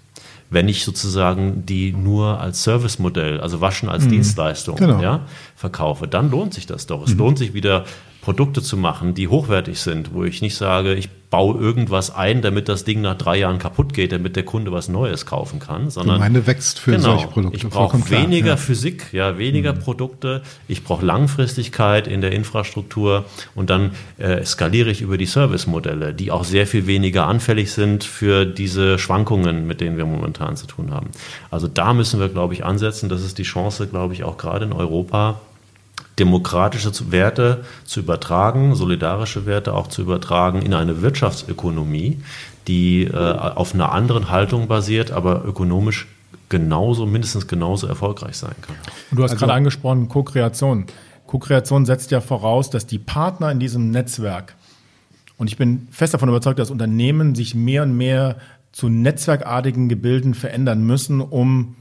wenn ich sozusagen die nur als Servicemodell, also Waschen als mhm. Dienstleistung genau. ja, verkaufe, dann lohnt sich das doch. Es mhm. lohnt sich wieder Produkte zu machen, die hochwertig sind, wo ich nicht sage, ich baue irgendwas ein, damit das Ding nach drei Jahren kaputt geht, damit der Kunde was Neues kaufen kann, sondern meine wächst für genau, solche Produkte. Ich brauche weniger ja. Physik, ja, weniger mhm. Produkte. Ich brauche Langfristigkeit in der Infrastruktur und dann äh, skaliere ich über die Servicemodelle, die auch sehr viel weniger anfällig sind für diese Schwankungen, mit denen wir momentan zu tun haben. Also da müssen wir, glaube ich, ansetzen. Das ist die Chance, glaube ich, auch gerade in Europa demokratische Werte zu übertragen, solidarische Werte auch zu übertragen in eine Wirtschaftsökonomie, die äh, auf einer anderen Haltung basiert, aber ökonomisch genauso, mindestens genauso erfolgreich sein kann. Und du hast also, gerade angesprochen, Co-Kreation. Co-Kreation setzt ja voraus, dass die Partner in diesem Netzwerk, und ich bin fest davon überzeugt, dass Unternehmen sich mehr und mehr zu netzwerkartigen Gebilden verändern müssen, um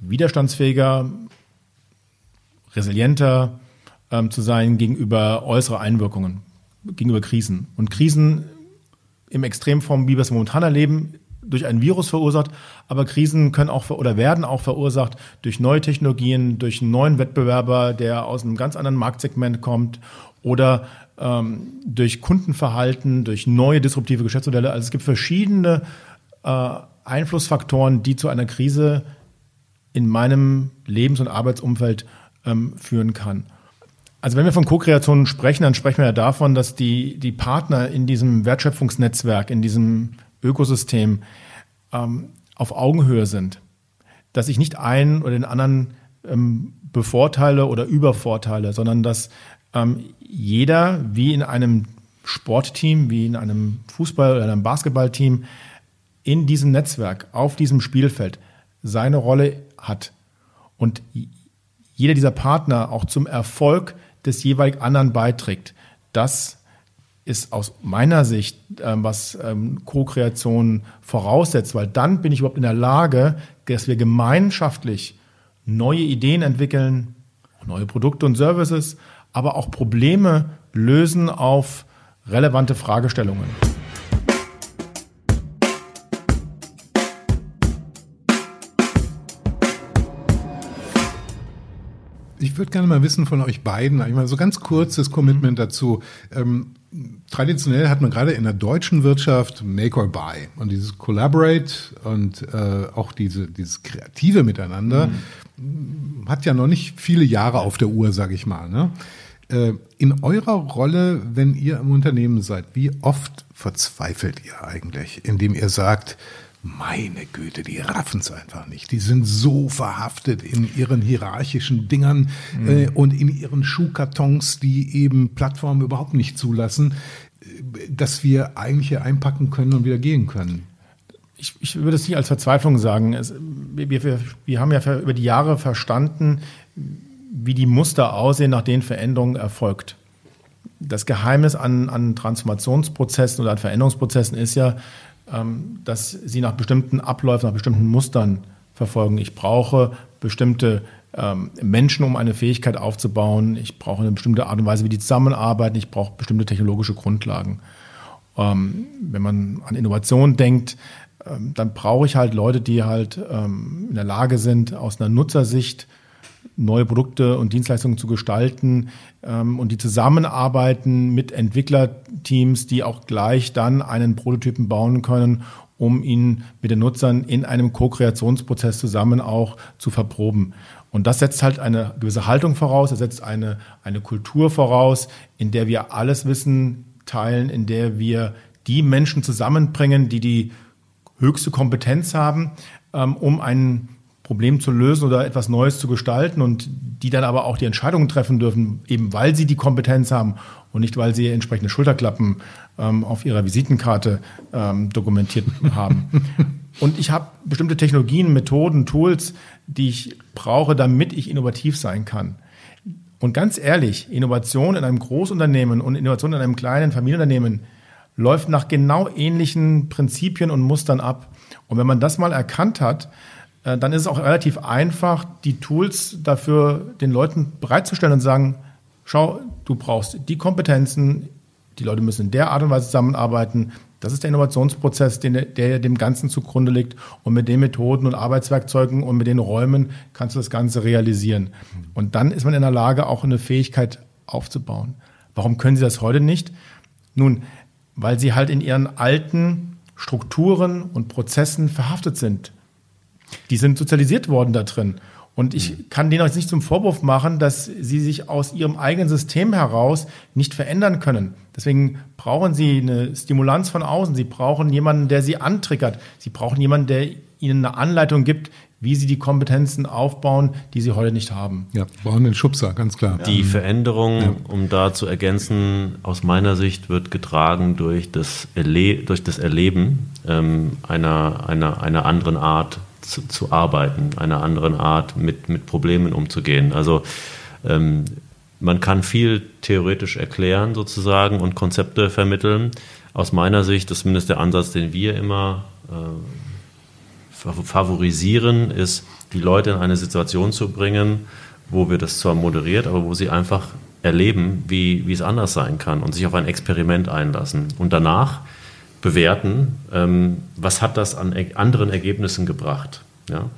widerstandsfähiger, resilienter ähm, zu sein gegenüber äußeren Einwirkungen, gegenüber Krisen. Und Krisen im Extremform, wie wir es momentan erleben, durch ein Virus verursacht, aber Krisen können auch oder werden auch verursacht durch neue Technologien, durch einen neuen Wettbewerber, der aus einem ganz anderen Marktsegment kommt oder ähm, durch Kundenverhalten, durch neue disruptive Geschäftsmodelle. Also es gibt verschiedene äh, Einflussfaktoren, die zu einer Krise in meinem Lebens- und Arbeitsumfeld ähm, führen kann. Also wenn wir von Co-Kreation sprechen, dann sprechen wir ja davon, dass die, die Partner in diesem Wertschöpfungsnetzwerk, in diesem Ökosystem ähm, auf Augenhöhe sind. Dass ich nicht einen oder den anderen ähm, bevorteile oder übervorteile, sondern dass ähm, jeder wie in einem Sportteam, wie in einem Fußball- oder einem Basketballteam in diesem Netzwerk, auf diesem Spielfeld seine Rolle hat. Und jeder dieser Partner auch zum Erfolg des jeweils anderen beiträgt. Das ist aus meiner Sicht, ähm, was ähm, Co-Kreation voraussetzt, weil dann bin ich überhaupt in der Lage, dass wir gemeinschaftlich neue Ideen entwickeln, neue Produkte und Services, aber auch Probleme lösen auf relevante Fragestellungen. Ich würde gerne mal wissen von euch beiden, einmal so ganz kurzes Commitment dazu. Ähm, traditionell hat man gerade in der deutschen Wirtschaft Make or Buy und dieses Collaborate und äh, auch diese, dieses kreative Miteinander mhm. hat ja noch nicht viele Jahre auf der Uhr, sage ich mal. Ne? Äh, in eurer Rolle, wenn ihr im Unternehmen seid, wie oft verzweifelt ihr eigentlich, indem ihr sagt, meine Güte, die raffen es einfach nicht. Die sind so verhaftet in ihren hierarchischen Dingern mhm. äh, und in ihren Schuhkartons, die eben Plattformen überhaupt nicht zulassen, äh, dass wir eigentlich hier einpacken können und wieder gehen können. Ich, ich würde es nicht als Verzweiflung sagen. Es, wir, wir, wir haben ja über die Jahre verstanden, wie die Muster aussehen, nach denen Veränderung erfolgt. Das Geheimnis an, an Transformationsprozessen oder an Veränderungsprozessen ist ja, dass sie nach bestimmten Abläufen, nach bestimmten Mustern verfolgen. Ich brauche bestimmte ähm, Menschen, um eine Fähigkeit aufzubauen. Ich brauche eine bestimmte Art und Weise, wie die zusammenarbeiten. Ich brauche bestimmte technologische Grundlagen. Ähm, wenn man an Innovation denkt, dann brauche ich halt Leute, die halt in der Lage sind, aus einer Nutzersicht neue Produkte und Dienstleistungen zu gestalten ähm, und die zusammenarbeiten mit Entwicklerteams, die auch gleich dann einen Prototypen bauen können, um ihn mit den Nutzern in einem Co-Kreationsprozess zusammen auch zu verproben. Und das setzt halt eine gewisse Haltung voraus, das setzt eine, eine Kultur voraus, in der wir alles Wissen teilen, in der wir die Menschen zusammenbringen, die die höchste Kompetenz haben, ähm, um einen Problem zu lösen oder etwas Neues zu gestalten und die dann aber auch die Entscheidungen treffen dürfen, eben weil sie die Kompetenz haben und nicht weil sie entsprechende Schulterklappen ähm, auf ihrer Visitenkarte ähm, dokumentiert haben. Und ich habe bestimmte Technologien, Methoden, Tools, die ich brauche, damit ich innovativ sein kann. Und ganz ehrlich, Innovation in einem Großunternehmen und Innovation in einem kleinen Familienunternehmen läuft nach genau ähnlichen Prinzipien und Mustern ab. Und wenn man das mal erkannt hat, dann ist es auch relativ einfach, die Tools dafür den Leuten bereitzustellen und sagen, schau, du brauchst die Kompetenzen, die Leute müssen in der Art und Weise zusammenarbeiten. Das ist der Innovationsprozess, den, der dem Ganzen zugrunde liegt. Und mit den Methoden und Arbeitswerkzeugen und mit den Räumen kannst du das Ganze realisieren. Und dann ist man in der Lage, auch eine Fähigkeit aufzubauen. Warum können sie das heute nicht? Nun, weil sie halt in ihren alten Strukturen und Prozessen verhaftet sind. Die sind sozialisiert worden da drin. Und ich mhm. kann denen auch nicht zum Vorwurf machen, dass sie sich aus ihrem eigenen System heraus nicht verändern können. Deswegen brauchen sie eine Stimulanz von außen. Sie brauchen jemanden, der sie antriggert. Sie brauchen jemanden, der ihnen eine Anleitung gibt, wie sie die Kompetenzen aufbauen, die sie heute nicht haben. Ja, brauchen den Schubser, ganz klar. Die Veränderung, ja. um da zu ergänzen, aus meiner Sicht wird getragen durch das, Erle durch das Erleben ähm, einer, einer, einer anderen Art zu, zu arbeiten, einer anderen Art mit, mit Problemen umzugehen. Also ähm, man kann viel theoretisch erklären sozusagen und Konzepte vermitteln. Aus meiner Sicht ist zumindest der Ansatz, den wir immer äh, favorisieren, ist, die Leute in eine Situation zu bringen, wo wir das zwar moderiert, aber wo sie einfach erleben, wie, wie es anders sein kann und sich auf ein Experiment einlassen. Und danach bewerten, ähm, was hat das an anderen Ergebnissen gebracht. Ja?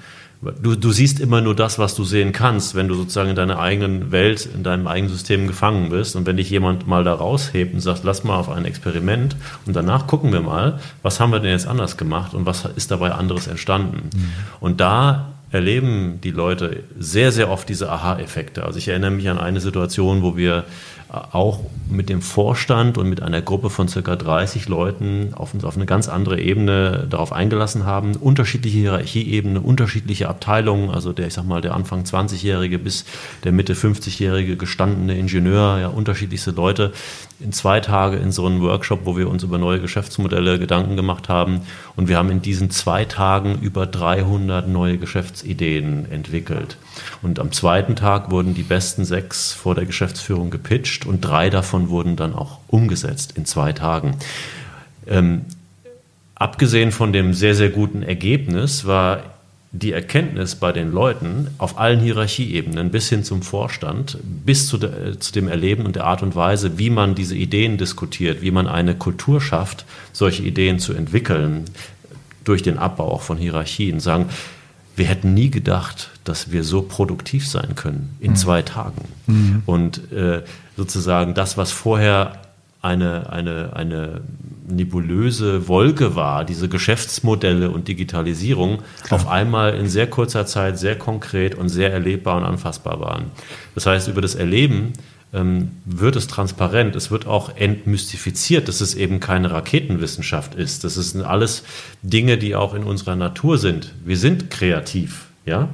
Du, du siehst immer nur das, was du sehen kannst, wenn du sozusagen in deiner eigenen Welt, in deinem eigenen System gefangen bist. Und wenn dich jemand mal da raushebt und sagt, lass mal auf ein Experiment und danach gucken wir mal, was haben wir denn jetzt anders gemacht und was ist dabei anderes entstanden. Mhm. Und da erleben die Leute sehr, sehr oft diese Aha-Effekte. Also ich erinnere mich an eine Situation, wo wir auch mit dem Vorstand und mit einer Gruppe von circa 30 Leuten auf, auf eine ganz andere Ebene darauf eingelassen haben. Unterschiedliche Hierarchieebenen, unterschiedliche Abteilungen, also der, ich sag mal, der Anfang 20-Jährige bis der Mitte 50-Jährige gestandene Ingenieur, ja, unterschiedlichste Leute in zwei Tage in so einem Workshop, wo wir uns über neue Geschäftsmodelle Gedanken gemacht haben. Und wir haben in diesen zwei Tagen über 300 neue Geschäftsideen entwickelt. Und am zweiten Tag wurden die besten sechs vor der Geschäftsführung gepitcht und drei davon wurden dann auch umgesetzt in zwei Tagen. Ähm, abgesehen von dem sehr, sehr guten Ergebnis war die Erkenntnis bei den Leuten auf allen Hierarchieebenen bis hin zum Vorstand, bis zu, de, zu, dem Erleben und der Art und Weise, wie man diese Ideen diskutiert, wie man eine Kultur schafft, solche Ideen zu entwickeln, durch den Abbau auch von Hierarchien, sagen, wir hätten nie gedacht, dass wir so produktiv sein können in mhm. zwei Tagen. Mhm. Und äh, sozusagen das, was vorher eine, eine, eine nebulöse Wolke war, diese Geschäftsmodelle und Digitalisierung, Klar. auf einmal in sehr kurzer Zeit sehr konkret und sehr erlebbar und anfassbar waren. Das heißt, über das Erleben wird es transparent, es wird auch entmystifiziert, dass es eben keine Raketenwissenschaft ist. Das sind alles Dinge, die auch in unserer Natur sind. Wir sind kreativ, ja,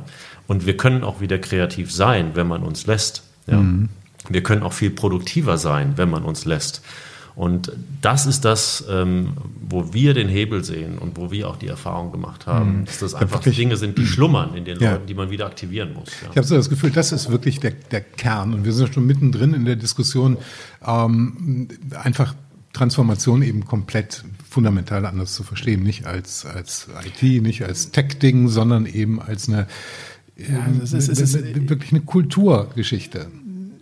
und wir können auch wieder kreativ sein, wenn man uns lässt. Ja? Mhm. Wir können auch viel produktiver sein, wenn man uns lässt. Und das ist das, ähm, wo wir den Hebel sehen und wo wir auch die Erfahrung gemacht haben, mhm. dass das einfach ja, Dinge sind, die schlummern in den ja. Leuten, die man wieder aktivieren muss. Ja. Ich habe so das Gefühl, das ist wirklich der, der Kern. Und wir sind schon mittendrin in der Diskussion, ähm, einfach Transformation eben komplett fundamental anders zu verstehen. Nicht als, als IT, nicht als Tech-Ding, sondern eben als eine, ja, es ist, es ist, wirklich eine Kulturgeschichte.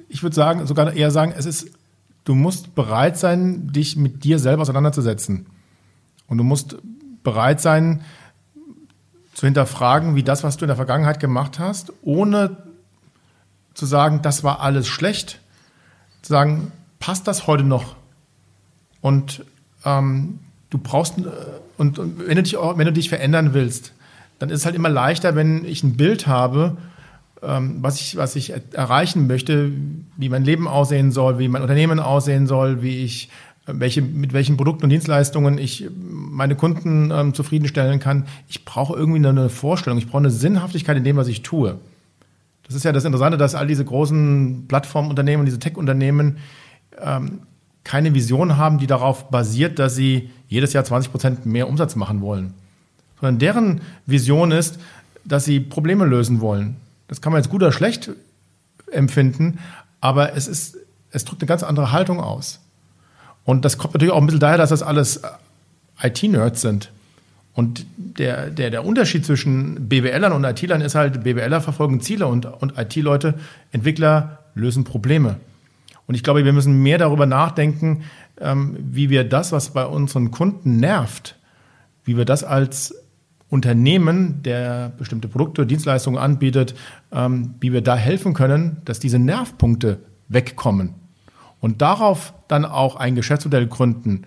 Ich würde sagen, sogar eher sagen, es ist du musst bereit sein, dich mit dir selber auseinanderzusetzen. Und du musst bereit sein, zu hinterfragen, wie das, was du in der Vergangenheit gemacht hast, ohne zu sagen, das war alles schlecht, zu sagen, passt das heute noch? Und ähm, du brauchst, äh, und, und wenn, du dich, wenn du dich verändern willst, dann ist es halt immer leichter, wenn ich ein Bild habe, was, ich, was ich erreichen möchte, wie mein Leben aussehen soll, wie mein Unternehmen aussehen soll, wie ich welche, mit welchen Produkten und Dienstleistungen ich meine Kunden ähm, zufriedenstellen kann. Ich brauche irgendwie eine Vorstellung, ich brauche eine Sinnhaftigkeit in dem, was ich tue. Das ist ja das Interessante, dass all diese großen Plattformunternehmen, diese Tech-Unternehmen ähm, keine Vision haben, die darauf basiert, dass sie jedes Jahr 20 Prozent mehr Umsatz machen wollen. Sondern deren Vision ist, dass sie Probleme lösen wollen. Das kann man jetzt gut oder schlecht empfinden, aber es ist, es drückt eine ganz andere Haltung aus. Und das kommt natürlich auch ein bisschen daher, dass das alles IT-Nerds sind. Und der, der, der Unterschied zwischen BWLern und IT-Lern ist halt, BWLer verfolgen Ziele und, und IT-Leute, Entwickler lösen Probleme. Und ich glaube, wir müssen mehr darüber nachdenken, ähm, wie wir das, was bei unseren Kunden nervt, wie wir das als Unternehmen, der bestimmte Produkte, Dienstleistungen anbietet, ähm, wie wir da helfen können, dass diese Nervpunkte wegkommen. Und darauf dann auch ein Geschäftsmodell gründen,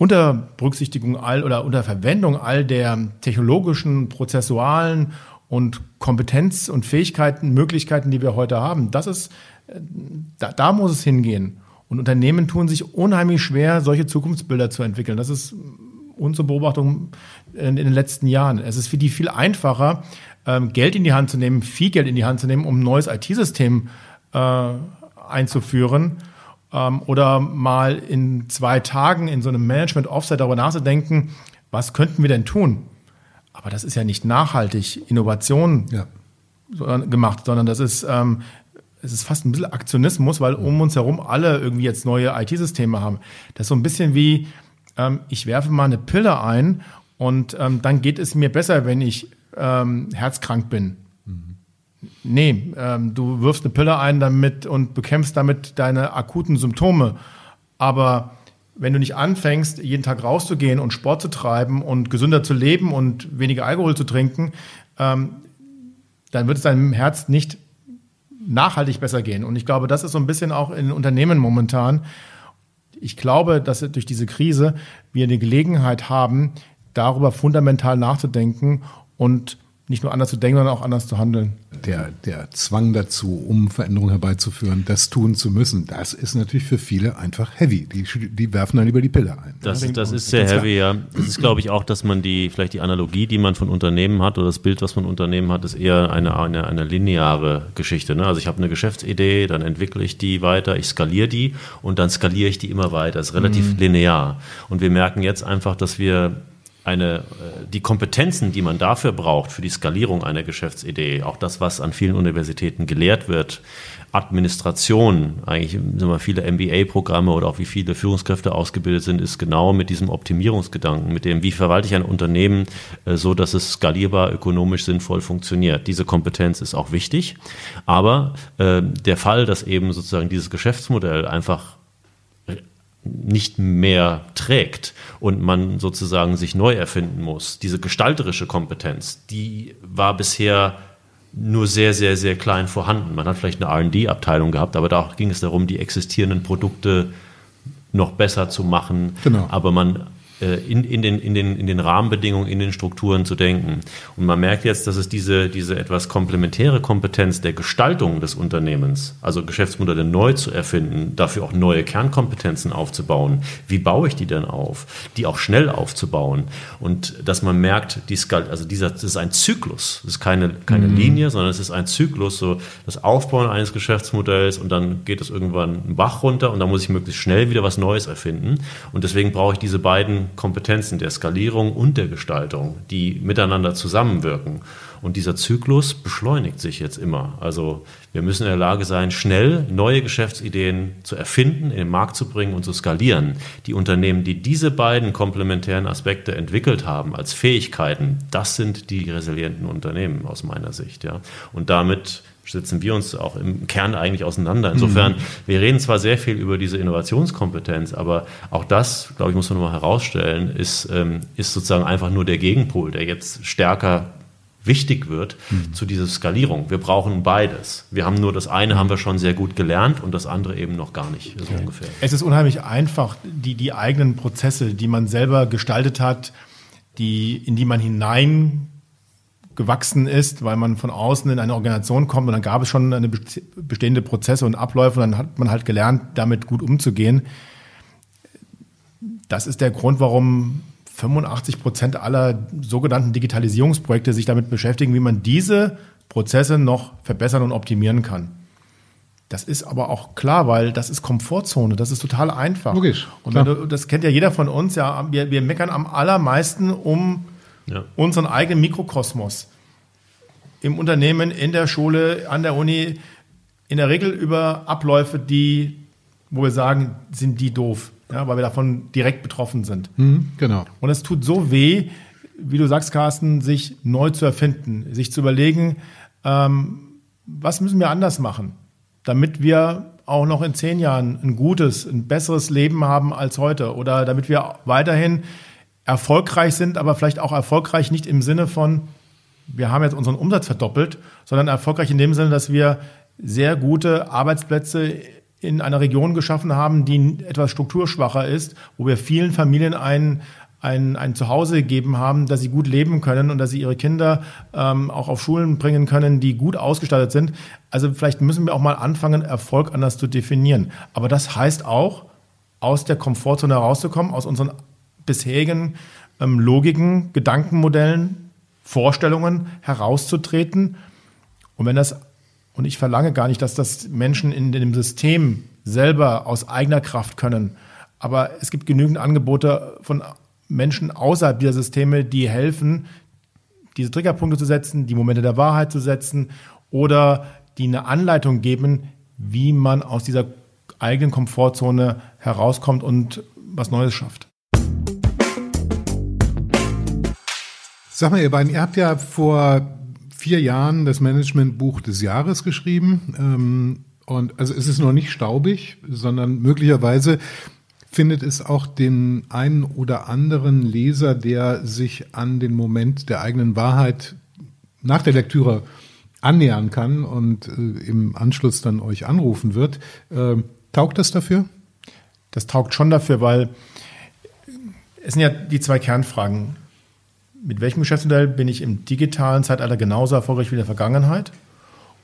unter Berücksichtigung all oder unter Verwendung all der technologischen, prozessualen und Kompetenz und Fähigkeiten, Möglichkeiten, die wir heute haben. Das ist, äh, da, da muss es hingehen. Und Unternehmen tun sich unheimlich schwer, solche Zukunftsbilder zu entwickeln. Das ist unsere Beobachtung in, den letzten Jahren. Es ist für die viel einfacher, ähm, Geld in die Hand zu nehmen, viel Geld in die Hand zu nehmen, um ein neues IT-System äh, einzuführen ähm, oder mal in zwei Tagen in so einem Management-Offset darüber nachzudenken, was könnten wir denn tun? Aber das ist ja nicht nachhaltig Innovation ja. gemacht, sondern das ist, ähm, es ist fast ein bisschen Aktionismus, weil um uns herum alle irgendwie jetzt neue IT-Systeme haben. Das ist so ein bisschen wie, ähm, ich werfe mal eine Pille ein und ähm, dann geht es mir besser, wenn ich ähm, herzkrank bin. Mhm. Nee, ähm, du wirfst eine Pille ein damit und bekämpfst damit deine akuten Symptome. Aber wenn du nicht anfängst, jeden Tag rauszugehen und Sport zu treiben und gesünder zu leben und weniger Alkohol zu trinken, ähm, dann wird es deinem Herz nicht nachhaltig besser gehen. Und ich glaube, das ist so ein bisschen auch in Unternehmen momentan, ich glaube, dass durch diese Krise wir eine Gelegenheit haben, darüber fundamental nachzudenken und nicht nur anders zu denken, sondern auch anders zu handeln. Der, der Zwang dazu, um Veränderungen herbeizuführen, das tun zu müssen, das ist natürlich für viele einfach heavy. Die, die werfen dann lieber die Pille ein. Das, ist, das ist sehr heavy, ja. Das ist, glaube ich, auch, dass man die, vielleicht die Analogie, die man von Unternehmen hat oder das Bild, was man Unternehmen hat, ist eher eine, eine, eine lineare Geschichte. Ne? Also ich habe eine Geschäftsidee, dann entwickle ich die weiter, ich skaliere die und dann skaliere ich die immer weiter. Das ist relativ mhm. linear. Und wir merken jetzt einfach, dass wir eine, äh, die Kompetenzen, die man dafür braucht, für die Skalierung einer Geschäftsidee, auch das, was an vielen Universitäten gelehrt wird, Administration, eigentlich sind wir viele MBA-Programme oder auch wie viele Führungskräfte ausgebildet sind, ist genau mit diesem Optimierungsgedanken, mit dem, wie verwalte ich ein Unternehmen äh, so, dass es skalierbar, ökonomisch sinnvoll funktioniert. Diese Kompetenz ist auch wichtig, aber äh, der Fall, dass eben sozusagen dieses Geschäftsmodell einfach nicht mehr trägt und man sozusagen sich neu erfinden muss. Diese gestalterische Kompetenz, die war bisher nur sehr, sehr, sehr klein vorhanden. Man hat vielleicht eine RD-Abteilung gehabt, aber da ging es darum, die existierenden Produkte noch besser zu machen. Genau. Aber man in, in, den, in, den, in den Rahmenbedingungen, in den Strukturen zu denken. Und man merkt jetzt, dass es diese, diese etwas komplementäre Kompetenz der Gestaltung des Unternehmens, also Geschäftsmodelle neu zu erfinden, dafür auch neue Kernkompetenzen aufzubauen. Wie baue ich die denn auf? Die auch schnell aufzubauen. Und dass man merkt, die Skal also dieser, das ist ein Zyklus. Das ist keine, keine mhm. Linie, sondern es ist ein Zyklus, so das Aufbauen eines Geschäftsmodells und dann geht es irgendwann einen Bach runter und dann muss ich möglichst schnell wieder was Neues erfinden. Und deswegen brauche ich diese beiden Kompetenzen der Skalierung und der Gestaltung, die miteinander zusammenwirken. Und dieser Zyklus beschleunigt sich jetzt immer. Also wir müssen in der Lage sein, schnell neue Geschäftsideen zu erfinden, in den Markt zu bringen und zu skalieren. Die Unternehmen, die diese beiden komplementären Aspekte entwickelt haben als Fähigkeiten, das sind die resilienten Unternehmen aus meiner Sicht. Ja. Und damit setzen wir uns auch im Kern eigentlich auseinander. Insofern, mhm. wir reden zwar sehr viel über diese Innovationskompetenz, aber auch das, glaube ich, muss man nochmal herausstellen, ist, ähm, ist sozusagen einfach nur der Gegenpol, der jetzt stärker wichtig wird mhm. zu dieser Skalierung. Wir brauchen beides. Wir haben nur das eine haben wir schon sehr gut gelernt und das andere eben noch gar nicht, so ungefähr. Es ist unheimlich einfach, die, die eigenen Prozesse, die man selber gestaltet hat, die, in die man hinein gewachsen ist, weil man von außen in eine Organisation kommt und dann gab es schon eine bestehende Prozesse und Abläufe und dann hat man halt gelernt, damit gut umzugehen. Das ist der Grund, warum 85 Prozent aller sogenannten Digitalisierungsprojekte sich damit beschäftigen, wie man diese Prozesse noch verbessern und optimieren kann. Das ist aber auch klar, weil das ist Komfortzone, das ist total einfach. Logisch. Und du, das kennt ja jeder von uns, ja, wir, wir meckern am allermeisten um ja. unseren eigenen Mikrokosmos. Im Unternehmen, in der Schule, an der Uni, in der Regel über Abläufe, die, wo wir sagen, sind die doof, ja, weil wir davon direkt betroffen sind. Mhm, genau. Und es tut so weh, wie du sagst, Carsten, sich neu zu erfinden, sich zu überlegen, ähm, was müssen wir anders machen, damit wir auch noch in zehn Jahren ein gutes, ein besseres Leben haben als heute oder damit wir weiterhin erfolgreich sind, aber vielleicht auch erfolgreich nicht im Sinne von, wir haben jetzt unseren Umsatz verdoppelt, sondern erfolgreich in dem Sinne, dass wir sehr gute Arbeitsplätze in einer Region geschaffen haben, die etwas strukturschwacher ist, wo wir vielen Familien ein, ein, ein Zuhause gegeben haben, dass sie gut leben können und dass sie ihre Kinder ähm, auch auf Schulen bringen können, die gut ausgestattet sind. Also vielleicht müssen wir auch mal anfangen, Erfolg anders zu definieren. Aber das heißt auch, aus der Komfortzone herauszukommen, aus unseren bisherigen ähm, Logiken, Gedankenmodellen, Vorstellungen herauszutreten. Und wenn das, und ich verlange gar nicht, dass das Menschen in dem System selber aus eigener Kraft können, aber es gibt genügend Angebote von Menschen außerhalb dieser Systeme, die helfen, diese Triggerpunkte zu setzen, die Momente der Wahrheit zu setzen oder die eine Anleitung geben, wie man aus dieser eigenen Komfortzone herauskommt und was Neues schafft. Sag mal, ihr beiden, ihr habt ja vor vier Jahren das Managementbuch des Jahres geschrieben. Ähm, und also es ist noch nicht staubig, sondern möglicherweise findet es auch den einen oder anderen Leser, der sich an den Moment der eigenen Wahrheit nach der Lektüre annähern kann und äh, im Anschluss dann euch anrufen wird. Äh, taugt das dafür? Das taugt schon dafür, weil es sind ja die zwei Kernfragen mit welchem Geschäftsmodell bin ich im digitalen Zeitalter genauso erfolgreich wie in der Vergangenheit?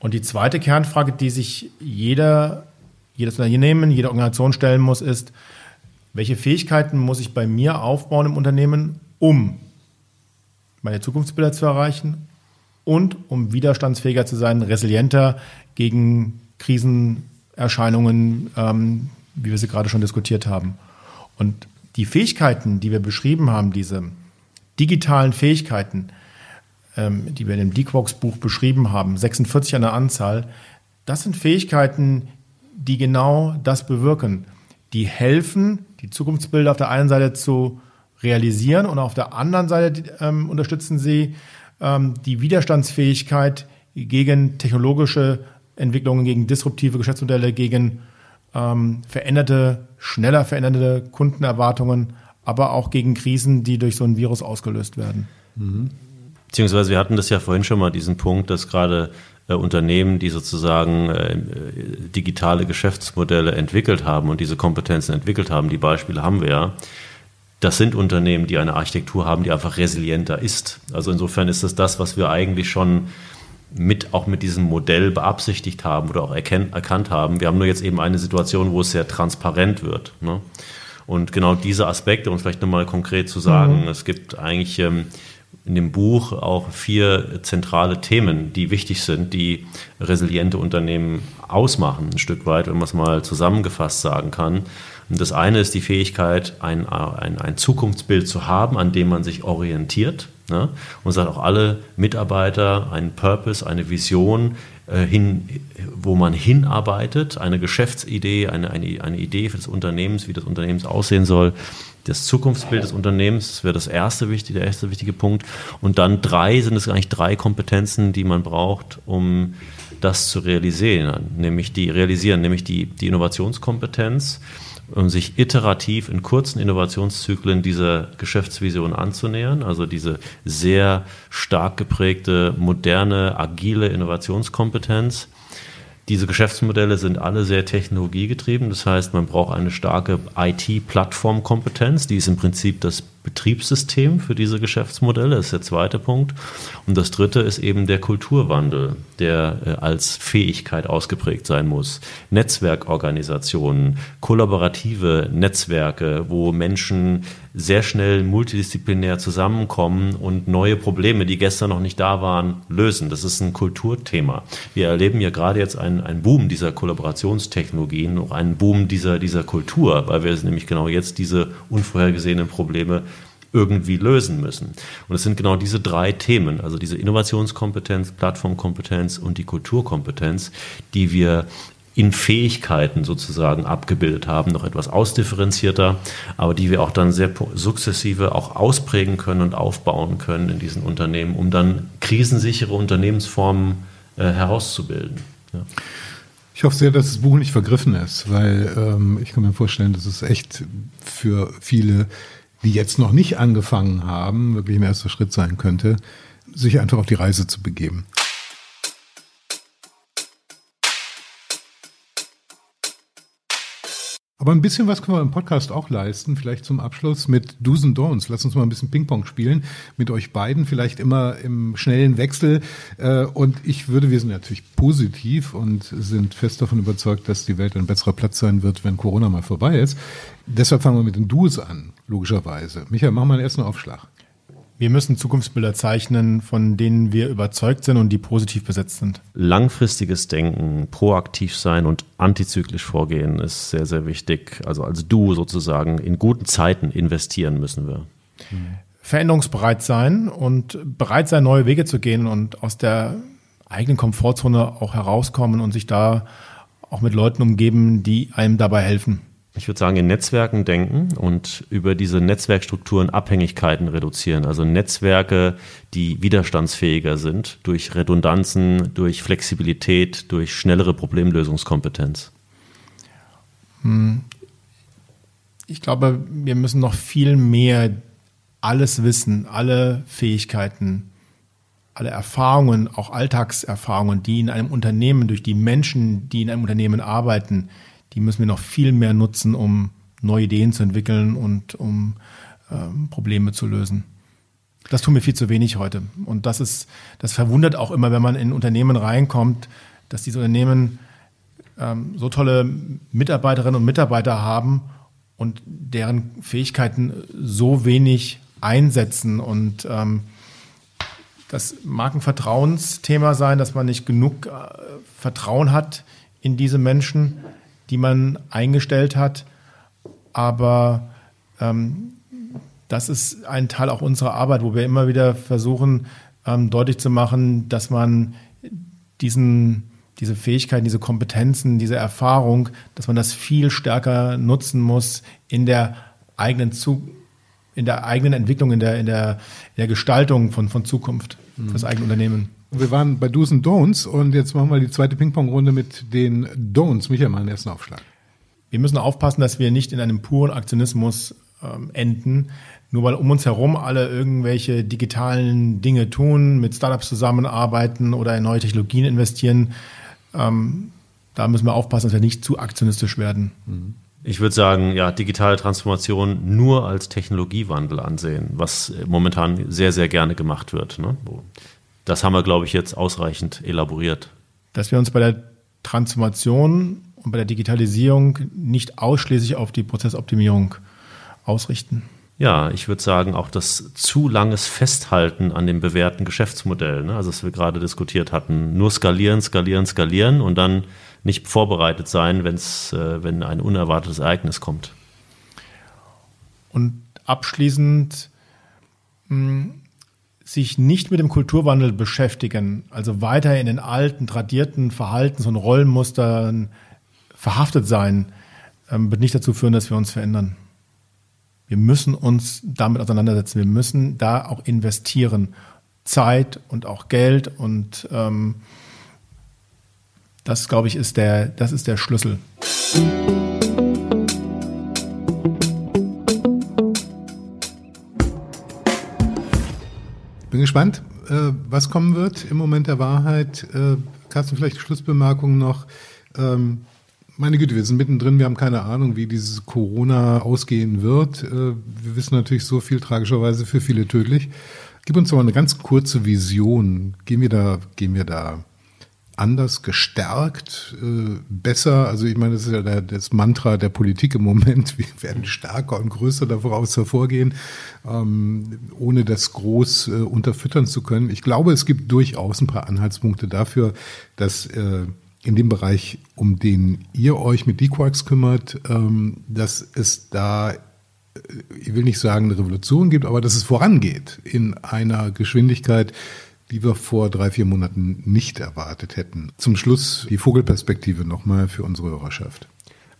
Und die zweite Kernfrage, die sich jeder, jedes Unternehmen, jede Organisation stellen muss, ist, welche Fähigkeiten muss ich bei mir aufbauen im Unternehmen, um meine Zukunftsbilder zu erreichen und um widerstandsfähiger zu sein, resilienter gegen Krisenerscheinungen, ähm, wie wir sie gerade schon diskutiert haben. Und die Fähigkeiten, die wir beschrieben haben, diese digitalen Fähigkeiten, ähm, die wir in dem DeQuox-Buch beschrieben haben, 46 an der Anzahl, das sind Fähigkeiten, die genau das bewirken. Die helfen, die Zukunftsbilder auf der einen Seite zu realisieren und auf der anderen Seite ähm, unterstützen sie ähm, die Widerstandsfähigkeit gegen technologische Entwicklungen, gegen disruptive Geschäftsmodelle, gegen ähm, veränderte, schneller veränderte Kundenerwartungen, aber auch gegen Krisen, die durch so ein Virus ausgelöst werden. Mhm. Beziehungsweise wir hatten das ja vorhin schon mal, diesen Punkt, dass gerade äh, Unternehmen, die sozusagen äh, digitale Geschäftsmodelle entwickelt haben und diese Kompetenzen entwickelt haben, die Beispiele haben wir ja, das sind Unternehmen, die eine Architektur haben, die einfach resilienter ist. Also insofern ist das das, was wir eigentlich schon mit, auch mit diesem Modell beabsichtigt haben oder auch erkennt, erkannt haben. Wir haben nur jetzt eben eine Situation, wo es sehr transparent wird. Ne? Und genau diese Aspekte, um vielleicht nochmal konkret zu sagen, mhm. es gibt eigentlich ähm, in dem Buch auch vier zentrale Themen, die wichtig sind, die resiliente Unternehmen ausmachen, ein Stück weit, wenn man es mal zusammengefasst sagen kann. Und das eine ist die Fähigkeit, ein, ein, ein Zukunftsbild zu haben, an dem man sich orientiert. Ne? Und sagt auch alle Mitarbeiter einen Purpose, eine Vision, äh, hin, wo man hinarbeitet, eine Geschäftsidee, eine, eine, eine Idee für das Unternehmens, wie das Unternehmen aussehen soll. Das Zukunftsbild des Unternehmens, das wäre das erste wichtige, der erste wichtige Punkt. Und dann drei sind es eigentlich drei Kompetenzen, die man braucht, um das zu realisieren, nämlich die realisieren, nämlich die, die Innovationskompetenz, um sich iterativ in kurzen Innovationszyklen dieser Geschäftsvision anzunähern, also diese sehr stark geprägte, moderne, agile Innovationskompetenz. Diese Geschäftsmodelle sind alle sehr technologiegetrieben. Das heißt, man braucht eine starke IT-Plattformkompetenz. Die ist im Prinzip das Betriebssystem für diese Geschäftsmodelle, ist der zweite Punkt. Und das dritte ist eben der Kulturwandel, der äh, als Fähigkeit ausgeprägt sein muss. Netzwerkorganisationen, kollaborative Netzwerke, wo Menschen sehr schnell multidisziplinär zusammenkommen und neue Probleme, die gestern noch nicht da waren, lösen. Das ist ein Kulturthema. Wir erleben ja gerade jetzt einen, einen Boom dieser Kollaborationstechnologien, auch einen Boom dieser, dieser Kultur, weil wir nämlich genau jetzt diese unvorhergesehenen Probleme irgendwie lösen müssen. Und es sind genau diese drei Themen, also diese Innovationskompetenz, Plattformkompetenz und die Kulturkompetenz, die wir in Fähigkeiten sozusagen abgebildet haben, noch etwas ausdifferenzierter, aber die wir auch dann sehr sukzessive auch ausprägen können und aufbauen können in diesen Unternehmen, um dann krisensichere Unternehmensformen äh, herauszubilden. Ja. Ich hoffe sehr, dass das Buch nicht vergriffen ist, weil ähm, ich kann mir vorstellen, dass es echt für viele die jetzt noch nicht angefangen haben, wirklich ein erster Schritt sein könnte, sich einfach auf die Reise zu begeben. Aber ein bisschen was können wir im Podcast auch leisten, vielleicht zum Abschluss mit Do's and Don'ts. Lass uns mal ein bisschen Ping-Pong spielen mit euch beiden, vielleicht immer im schnellen Wechsel. Äh, und ich würde, wir sind natürlich positiv und sind fest davon überzeugt, dass die Welt ein besserer Platz sein wird, wenn Corona mal vorbei ist. Deshalb fangen wir mit den Do's an, logischerweise. Michael, mach mal einen ersten Aufschlag. Wir müssen Zukunftsbilder zeichnen, von denen wir überzeugt sind und die positiv besetzt sind. Langfristiges Denken, proaktiv sein und antizyklisch vorgehen ist sehr, sehr wichtig. Also als Du sozusagen in guten Zeiten investieren müssen wir. Veränderungsbereit sein und bereit sein, neue Wege zu gehen und aus der eigenen Komfortzone auch herauskommen und sich da auch mit Leuten umgeben, die einem dabei helfen ich würde sagen, in Netzwerken denken und über diese Netzwerkstrukturen Abhängigkeiten reduzieren. Also Netzwerke, die widerstandsfähiger sind durch Redundanzen, durch Flexibilität, durch schnellere Problemlösungskompetenz. Hm. Ich glaube, wir müssen noch viel mehr alles wissen, alle Fähigkeiten, alle Erfahrungen, auch Alltagserfahrungen, die in einem Unternehmen, durch die Menschen, die in einem Unternehmen arbeiten, die müssen wir noch viel mehr nutzen, um neue Ideen zu entwickeln und um ähm, Probleme zu lösen. Das tun wir viel zu wenig heute. Und das ist, das verwundert auch immer, wenn man in Unternehmen reinkommt, dass diese Unternehmen ähm, so tolle Mitarbeiterinnen und Mitarbeiter haben und deren Fähigkeiten so wenig einsetzen. Und ähm, das mag ein Vertrauensthema sein, dass man nicht genug äh, Vertrauen hat in diese Menschen die man eingestellt hat. Aber ähm, das ist ein Teil auch unserer Arbeit, wo wir immer wieder versuchen, ähm, deutlich zu machen, dass man diesen, diese Fähigkeiten, diese Kompetenzen, diese Erfahrung, dass man das viel stärker nutzen muss in der eigenen Zu in der eigenen Entwicklung, in der, in der, in der Gestaltung von, von Zukunft für das eigene Unternehmen. Wir waren bei Do's und Don'ts und jetzt machen wir die zweite Ping-Pong-Runde mit den Don'ts. Michael, mal einen ersten Aufschlag. wir müssen aufpassen, dass wir nicht in einem puren Aktionismus ähm, enden, nur weil um uns herum alle irgendwelche digitalen Dinge tun, mit Startups zusammenarbeiten oder in neue Technologien investieren. Ähm, da müssen wir aufpassen, dass wir nicht zu aktionistisch werden. Ich würde sagen, ja, digitale Transformation nur als Technologiewandel ansehen, was momentan sehr, sehr gerne gemacht wird. Ne? Das haben wir, glaube ich, jetzt ausreichend elaboriert. Dass wir uns bei der Transformation und bei der Digitalisierung nicht ausschließlich auf die Prozessoptimierung ausrichten. Ja, ich würde sagen, auch das zu langes Festhalten an dem bewährten Geschäftsmodell, ne? also was wir gerade diskutiert hatten, nur skalieren, skalieren, skalieren und dann nicht vorbereitet sein, wenn's, äh, wenn ein unerwartetes Ereignis kommt. Und abschließend mh, hm, sich nicht mit dem Kulturwandel beschäftigen, also weiter in den alten, tradierten Verhaltens- und Rollenmustern verhaftet sein, ähm, wird nicht dazu führen, dass wir uns verändern. Wir müssen uns damit auseinandersetzen. Wir müssen da auch investieren. Zeit und auch Geld und ähm, das, glaube ich, ist der, das ist der Schlüssel. Bin gespannt, äh, was kommen wird im Moment der Wahrheit. Äh, Carsten, vielleicht Schlussbemerkung noch. Ähm, meine Güte, wir sind mittendrin, wir haben keine Ahnung, wie dieses Corona ausgehen wird. Äh, wir wissen natürlich so viel, tragischerweise für viele tödlich. Gib uns doch mal eine ganz kurze Vision. Gehen wir da, gehen wir da anders gestärkt, äh, besser? Also ich meine, das ist ja der, das Mantra der Politik im Moment. Wir werden stärker und größer daraus hervorgehen, ähm, ohne das groß äh, unterfüttern zu können. Ich glaube, es gibt durchaus ein paar Anhaltspunkte dafür, dass äh, in dem Bereich, um den ihr euch mit D-Quarks kümmert, ähm, dass es da, ich will nicht sagen, eine Revolution gibt, aber dass es vorangeht in einer Geschwindigkeit, die wir vor drei, vier Monaten nicht erwartet hätten. Zum Schluss die Vogelperspektive nochmal für unsere Hörerschaft.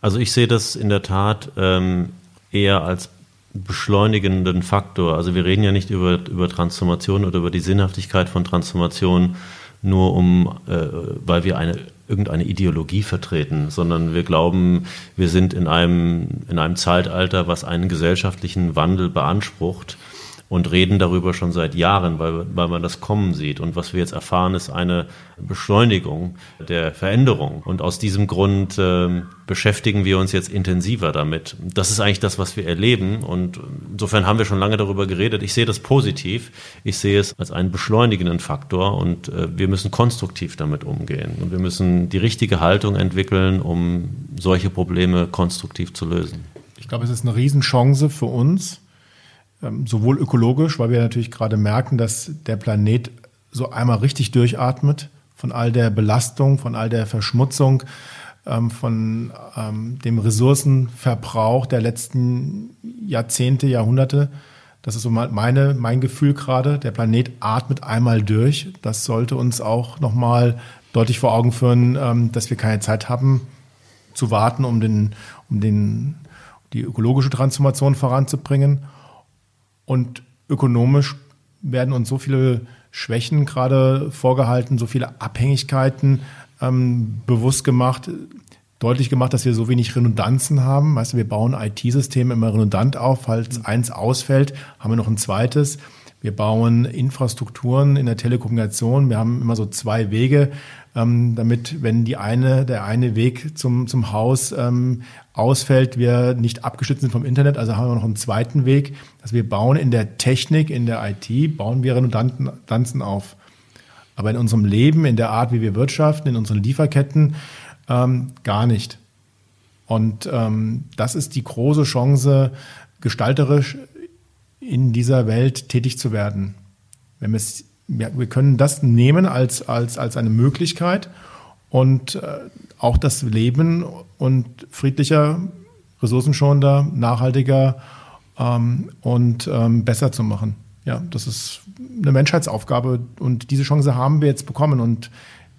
Also ich sehe das in der Tat ähm, eher als beschleunigenden Faktor. Also wir reden ja nicht über, über Transformation oder über die Sinnhaftigkeit von Transformation, nur um, äh, weil wir eine irgendeine Ideologie vertreten, sondern wir glauben, wir sind in einem, in einem Zeitalter, was einen gesellschaftlichen Wandel beansprucht und reden darüber schon seit Jahren, weil, weil man das kommen sieht. Und was wir jetzt erfahren, ist eine Beschleunigung der Veränderung. Und aus diesem Grund äh, beschäftigen wir uns jetzt intensiver damit. Das ist eigentlich das, was wir erleben. Und insofern haben wir schon lange darüber geredet. Ich sehe das positiv. Ich sehe es als einen beschleunigenden Faktor und äh, wir müssen konstruktiv damit umgehen. Und wir müssen die richtige Haltung entwickeln, um solche Probleme konstruktiv zu lösen. Ich glaube, es ist eine Riesenchance für uns, sowohl ökologisch, weil wir natürlich gerade merken, dass der Planet so einmal richtig durchatmet von all der Belastung, von all der Verschmutzung, ähm, von ähm, dem Ressourcenverbrauch der letzten Jahrzehnte, Jahrhunderte. Das ist so meine, mein Gefühl gerade. Der Planet atmet einmal durch. Das sollte uns auch nochmal deutlich vor Augen führen, dass wir keine Zeit haben zu warten, um den, um den, die ökologische Transformation voranzubringen. Und ökonomisch werden uns so viele Schwächen gerade vorgehalten, so viele Abhängigkeiten ähm, bewusst gemacht, deutlich gemacht, dass wir so wenig Redundanzen haben. Weißt du, wir bauen IT-Systeme immer redundant auf. Falls mhm. eins ausfällt, haben wir noch ein zweites. Wir bauen Infrastrukturen in der Telekommunikation. Wir haben immer so zwei Wege, ähm, damit, wenn die eine, der eine Weg zum, zum Haus ähm, ausfällt, wir nicht abgeschnitten sind vom Internet. Also haben wir noch einen zweiten Weg. Also wir bauen in der Technik, in der IT, bauen wir Redundanzen auf. Aber in unserem Leben, in der Art, wie wir wirtschaften, in unseren Lieferketten, ähm, gar nicht. Und ähm, das ist die große Chance, gestalterisch in dieser Welt tätig zu werden. Wenn wir, es, ja, wir können das nehmen als, als, als eine Möglichkeit und äh, auch das Leben und friedlicher, ressourcenschonender, nachhaltiger ähm, und ähm, besser zu machen. Ja, das ist eine Menschheitsaufgabe und diese Chance haben wir jetzt bekommen. Und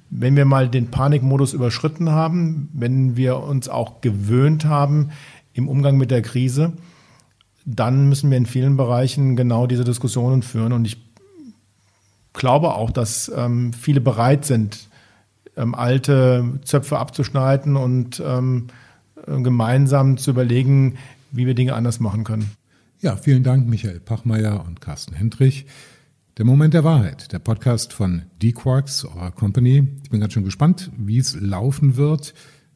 wenn wir mal den Panikmodus überschritten haben, wenn wir uns auch gewöhnt haben im Umgang mit der Krise, dann müssen wir in vielen Bereichen genau diese Diskussionen führen. Und ich glaube auch, dass ähm, viele bereit sind, ähm, alte Zöpfe abzuschneiden und ähm, äh, gemeinsam zu überlegen, wie wir Dinge anders machen können. Ja, vielen Dank, Michael Pachmeier und Carsten Hendrich. Der Moment der Wahrheit, der Podcast von D-Quarks, eurer Company. Ich bin ganz schön gespannt, wie es laufen wird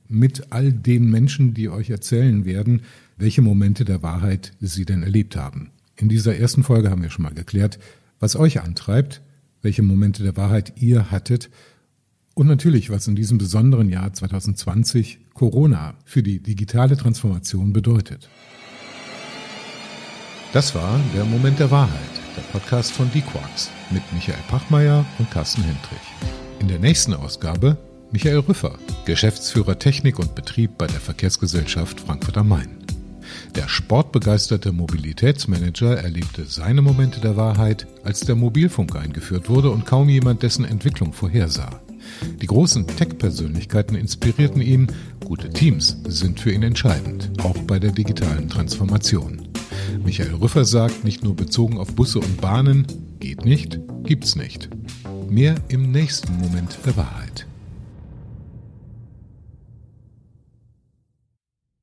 mit all den Menschen, die euch erzählen werden, welche Momente der Wahrheit sie denn erlebt haben. In dieser ersten Folge haben wir schon mal geklärt, was euch antreibt, welche Momente der Wahrheit ihr hattet und natürlich, was in diesem besonderen Jahr 2020 Corona für die digitale Transformation bedeutet. Das war der Moment der Wahrheit, der Podcast von D-Quarks mit Michael Pachmeier und Carsten Hendrich. In der nächsten Ausgabe Michael Rüffer, Geschäftsführer Technik und Betrieb bei der Verkehrsgesellschaft Frankfurt am Main. Der sportbegeisterte Mobilitätsmanager erlebte seine Momente der Wahrheit, als der Mobilfunk eingeführt wurde und kaum jemand dessen Entwicklung vorhersah. Die großen Tech-Persönlichkeiten inspirierten ihn, gute Teams sind für ihn entscheidend, auch bei der digitalen Transformation. Michael Rüffer sagt, nicht nur bezogen auf Busse und Bahnen, geht nicht, gibt's nicht. Mehr im nächsten Moment der Wahrheit.